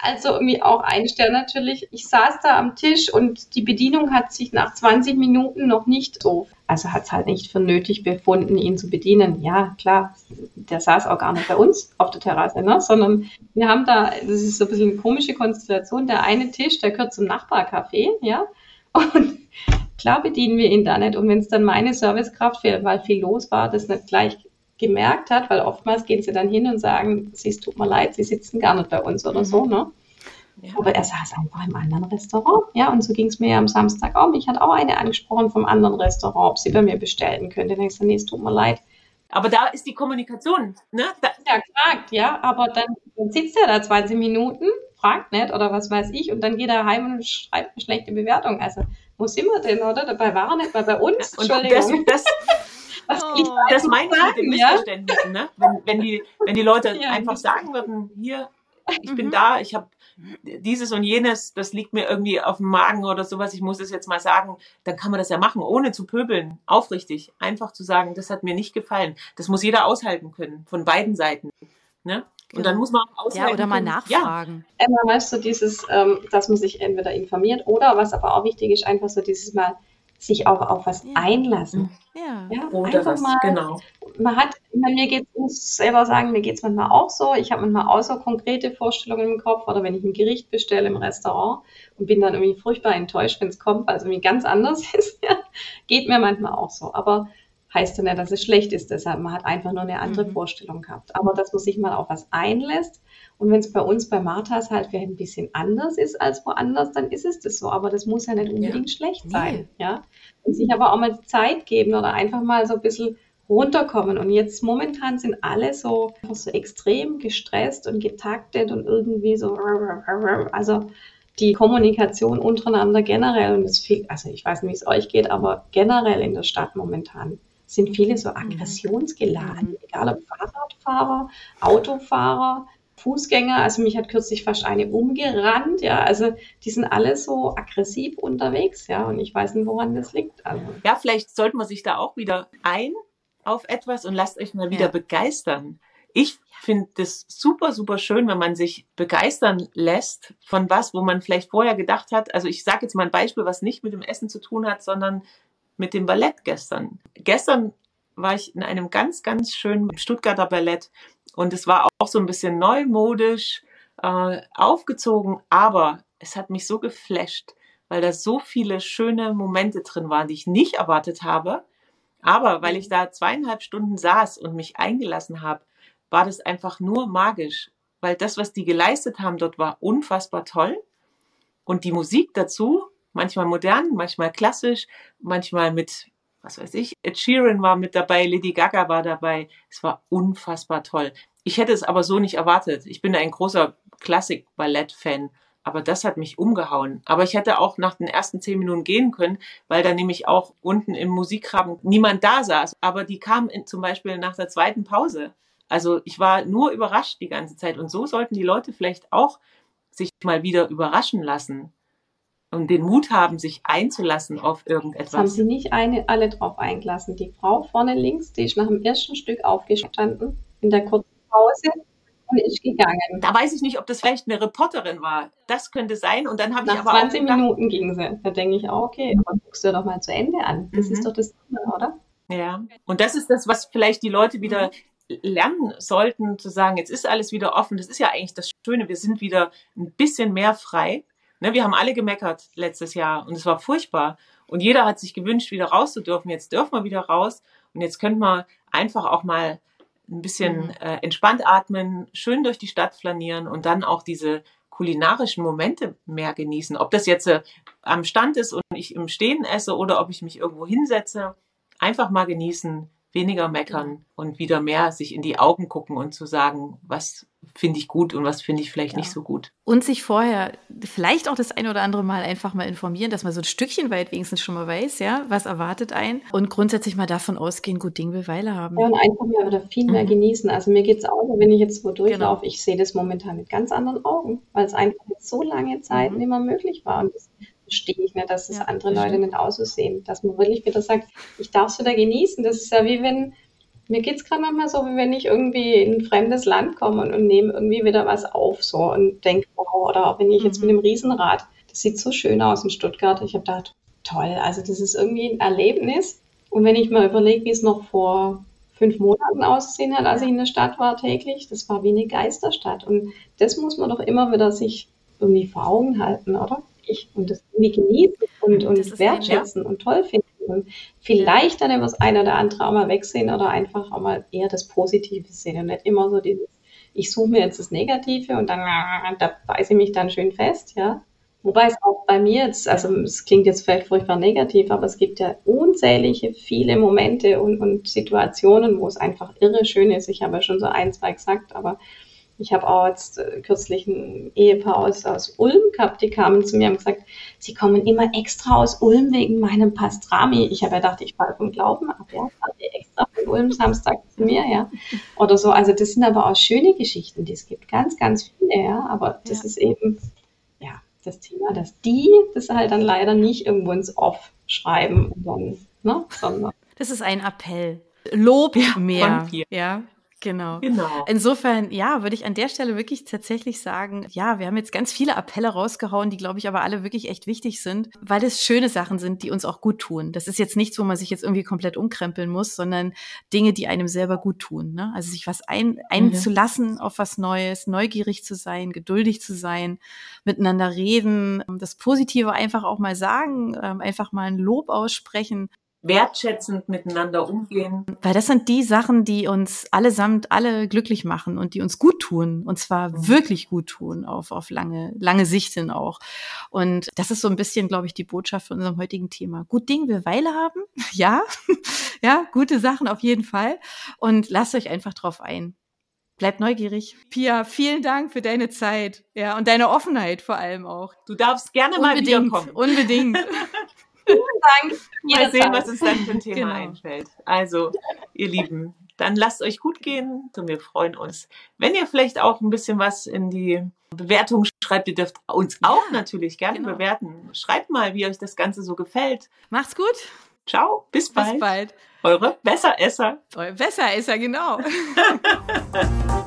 Also irgendwie auch ein Stern natürlich. Ich saß da am Tisch und die Bedienung hat sich nach 20 Minuten noch nicht so, also hat es halt nicht für nötig befunden, ihn zu bedienen. Ja, klar, der saß auch gar nicht bei uns auf der Terrasse, ne? sondern wir haben da, das ist so ein bisschen eine komische Konstellation, der eine Tisch, der gehört zum Nachbarcafé, ja, und klar bedienen wir ihn da nicht. Und wenn es dann meine Servicekraft, weil viel los war, das nicht gleich gemerkt hat, weil oftmals gehen sie dann hin und sagen, sie es tut mir leid, sie sitzen gar nicht bei uns oder mhm. so, ne? Ja. Aber er saß einfach im anderen Restaurant. Ja, und so ging es mir ja am Samstag auch. Mich hat auch eine angesprochen vom anderen Restaurant, ob sie bei mir bestellen könnte. Dann ich nee, es tut mir leid. Aber da ist die Kommunikation, ne? Da ja, fragt, ja, aber dann, dann sitzt er da 20 Minuten, fragt nicht oder was weiß ich, und dann geht er heim und schreibt eine schlechte Bewertung. Also, wo sind wir denn, oder? Dabei war er nicht mal bei uns. Und Entschuldigung. Das, das, was oh. das meine ich mit den Missverständnissen, ja? ne? Wenn, wenn, die, wenn die Leute ja, einfach sagen würden, hier, ich mhm. bin da, ich habe dieses und jenes, das liegt mir irgendwie auf dem Magen oder sowas, ich muss es jetzt mal sagen, dann kann man das ja machen, ohne zu pöbeln, aufrichtig, einfach zu sagen, das hat mir nicht gefallen. Das muss jeder aushalten können, von beiden Seiten. Ne? Und dann genau. muss man auch aushalten. Ja, oder mal nachfragen. Ja. Emma, weißt du, dieses, ähm, dass man sich entweder informiert oder, was aber auch wichtig ist, einfach so dieses Mal sich auch auf was ja. einlassen. Ja, ja oder was, mal, genau. Man hat, bei mir geht es, muss selber sagen, mir geht es manchmal auch so. Ich habe manchmal auch so konkrete Vorstellungen im Kopf oder wenn ich ein Gericht bestelle im Restaurant und bin dann irgendwie furchtbar enttäuscht, wenn es kommt, weil es irgendwie ganz anders ist. Ja, geht mir manchmal auch so. Aber heißt ja nicht, dass es schlecht ist. Deshalb, man hat einfach nur eine andere mhm. Vorstellung gehabt. Aber dass man sich mal auf was einlässt und wenn es bei uns bei Marthas halt ein bisschen anders ist als woanders, dann ist es das so. Aber das muss ja nicht unbedingt ja. schlecht sein. Nee. Ja? Und sich aber auch mal Zeit geben oder einfach mal so ein bisschen runterkommen. Und jetzt momentan sind alle so, so extrem gestresst und getaktet und irgendwie so, also die Kommunikation untereinander generell und es viel, also ich weiß nicht, wie es euch geht, aber generell in der Stadt momentan sind viele so mhm. aggressionsgeladen, mhm. egal ob Fahrradfahrer, Autofahrer, Fußgänger, also mich hat kürzlich fast eine umgerannt, ja, also die sind alle so aggressiv unterwegs, ja, und ich weiß nicht, woran das liegt. Also. Ja, vielleicht sollte man sich da auch wieder ein auf etwas und lasst euch mal wieder ja. begeistern. Ich finde das super, super schön, wenn man sich begeistern lässt von was, wo man vielleicht vorher gedacht hat. Also ich sage jetzt mal ein Beispiel, was nicht mit dem Essen zu tun hat, sondern mit dem Ballett gestern. Gestern war ich in einem ganz, ganz schönen Stuttgarter Ballett und es war auch so ein bisschen neumodisch äh, aufgezogen, aber es hat mich so geflasht, weil da so viele schöne Momente drin waren, die ich nicht erwartet habe. Aber weil ich da zweieinhalb Stunden saß und mich eingelassen habe, war das einfach nur magisch, weil das, was die geleistet haben dort, war unfassbar toll. Und die Musik dazu, manchmal modern, manchmal klassisch, manchmal mit was weiß ich, Ed Sheeran war mit dabei, Lady Gaga war dabei. Es war unfassbar toll. Ich hätte es aber so nicht erwartet. Ich bin ein großer Klassik-Ballett-Fan, aber das hat mich umgehauen. Aber ich hätte auch nach den ersten zehn Minuten gehen können, weil da nämlich auch unten im Musikgraben niemand da saß. Aber die kamen zum Beispiel nach der zweiten Pause. Also ich war nur überrascht die ganze Zeit. Und so sollten die Leute vielleicht auch sich mal wieder überraschen lassen und den Mut haben, sich einzulassen auf irgendetwas. Das haben sie nicht eine, alle drauf eingelassen. Die Frau vorne links, die ist nach dem ersten Stück aufgestanden in der kurzen Pause und ist gegangen. Da weiß ich nicht, ob das vielleicht eine Reporterin war. Das könnte sein. Und dann habe ich aber 20 auch gedacht, Minuten ging sie. Da denke ich auch, okay, aber guckst du doch mal zu Ende an. Das mhm. ist doch das Thema, oder? Ja. Und das ist das, was vielleicht die Leute wieder lernen sollten, zu sagen, jetzt ist alles wieder offen. Das ist ja eigentlich das Schöne. Wir sind wieder ein bisschen mehr frei. Ne, wir haben alle gemeckert letztes Jahr und es war furchtbar. Und jeder hat sich gewünscht, wieder raus zu dürfen. Jetzt dürfen wir wieder raus und jetzt könnte man einfach auch mal ein bisschen mhm. äh, entspannt atmen, schön durch die Stadt flanieren und dann auch diese kulinarischen Momente mehr genießen. Ob das jetzt äh, am Stand ist und ich im Stehen esse oder ob ich mich irgendwo hinsetze, einfach mal genießen, weniger meckern und wieder mehr sich in die Augen gucken und zu sagen, was finde ich gut und was finde ich vielleicht ja. nicht so gut. Und sich vorher vielleicht auch das ein oder andere Mal einfach mal informieren, dass man so ein Stückchen weit wenigstens schon mal weiß, ja, was erwartet einen und grundsätzlich mal davon ausgehen, gut Ding will Weile haben. Ja, und einfach mal oder viel mehr mhm. genießen. Also mir geht es auch, wenn ich jetzt wo durchlaufe, genau. ich sehe das momentan mit ganz anderen Augen, weil es einfach so lange Zeit mhm. nicht mehr möglich war und das verstehe ich nicht, dass es ja, andere Leute nicht aussehen. Dass man wirklich wieder sagt, ich darf es wieder genießen. Das ist ja wie wenn, mir geht es gerade manchmal so, wie wenn ich irgendwie in ein fremdes Land komme und, und nehme irgendwie wieder was auf so und denke, wow, oder auch wenn ich jetzt mhm. mit dem Riesenrad, das sieht so schön aus in Stuttgart. Ich habe gedacht, toll, also das ist irgendwie ein Erlebnis. Und wenn ich mal überlege, wie es noch vor fünf Monaten ausgesehen hat, als ich in der Stadt war täglich, das war wie eine Geisterstadt. Und das muss man doch immer wieder sich irgendwie vor Augen halten, oder? Ich und das irgendwie genießen und, und wertschätzen ja. und toll finden. Und vielleicht dann immer das eine oder andere auch mal wegsehen oder einfach auch mal eher das Positive sehen und nicht immer so dieses, ich suche mir jetzt das Negative und dann da beiße ich mich dann schön fest, ja. Wobei es auch bei mir jetzt, also es klingt jetzt vielleicht furchtbar negativ, aber es gibt ja unzählige viele Momente und, und Situationen, wo es einfach irre schön ist. Ich habe ja schon so ein, zwei gesagt, aber ich habe auch jetzt äh, kürzlich ein Ehepaar aus, aus Ulm gehabt, die kamen zu mir und gesagt, sie kommen immer extra aus Ulm wegen meinem Pastrami. Ich habe ja gedacht, ich falle vom Glauben ab, ja, extra von Ulm Samstag zu mir, ja, oder so. Also das sind aber auch schöne Geschichten, die es gibt, ganz, ganz viele, ja, aber das ja. ist eben, ja, das Thema, dass die das halt dann leider nicht irgendwo ins Off schreiben und dann, ne, sondern. Das ist ein Appell. Lob ja, mehr, ja, Genau. genau. Insofern, ja, würde ich an der Stelle wirklich tatsächlich sagen, ja, wir haben jetzt ganz viele Appelle rausgehauen, die, glaube ich, aber alle wirklich echt wichtig sind, weil es schöne Sachen sind, die uns auch gut tun. Das ist jetzt nichts, wo man sich jetzt irgendwie komplett umkrempeln muss, sondern Dinge, die einem selber gut tun. Ne? Also sich was ein, mhm. einzulassen auf was Neues, neugierig zu sein, geduldig zu sein, miteinander reden, das Positive einfach auch mal sagen, ähm, einfach mal ein Lob aussprechen wertschätzend miteinander umgehen. Weil das sind die Sachen, die uns allesamt alle glücklich machen und die uns gut tun. Und zwar mhm. wirklich gut tun, auf, auf lange, lange Sicht hin auch. Und das ist so ein bisschen, glaube ich, die Botschaft von unserem heutigen Thema. Gut Ding will Weile haben. Ja. ja, gute Sachen auf jeden Fall. Und lasst euch einfach drauf ein. Bleibt neugierig. Pia, vielen Dank für deine Zeit. Ja, und deine Offenheit vor allem auch. Du darfst gerne unbedingt, mal wiederkommen. Unbedingt. Vielen Dank. Mal sehen, was uns dann für ein Thema genau. einfällt. Also, ihr Lieben, dann lasst euch gut gehen und wir freuen uns. Wenn ihr vielleicht auch ein bisschen was in die Bewertung schreibt, ihr dürft uns auch ja, natürlich gerne genau. bewerten. Schreibt mal, wie euch das Ganze so gefällt. Macht's gut. Ciao, bis bald. Bis bald. Eure Besseresser. Eure Besseresser, genau.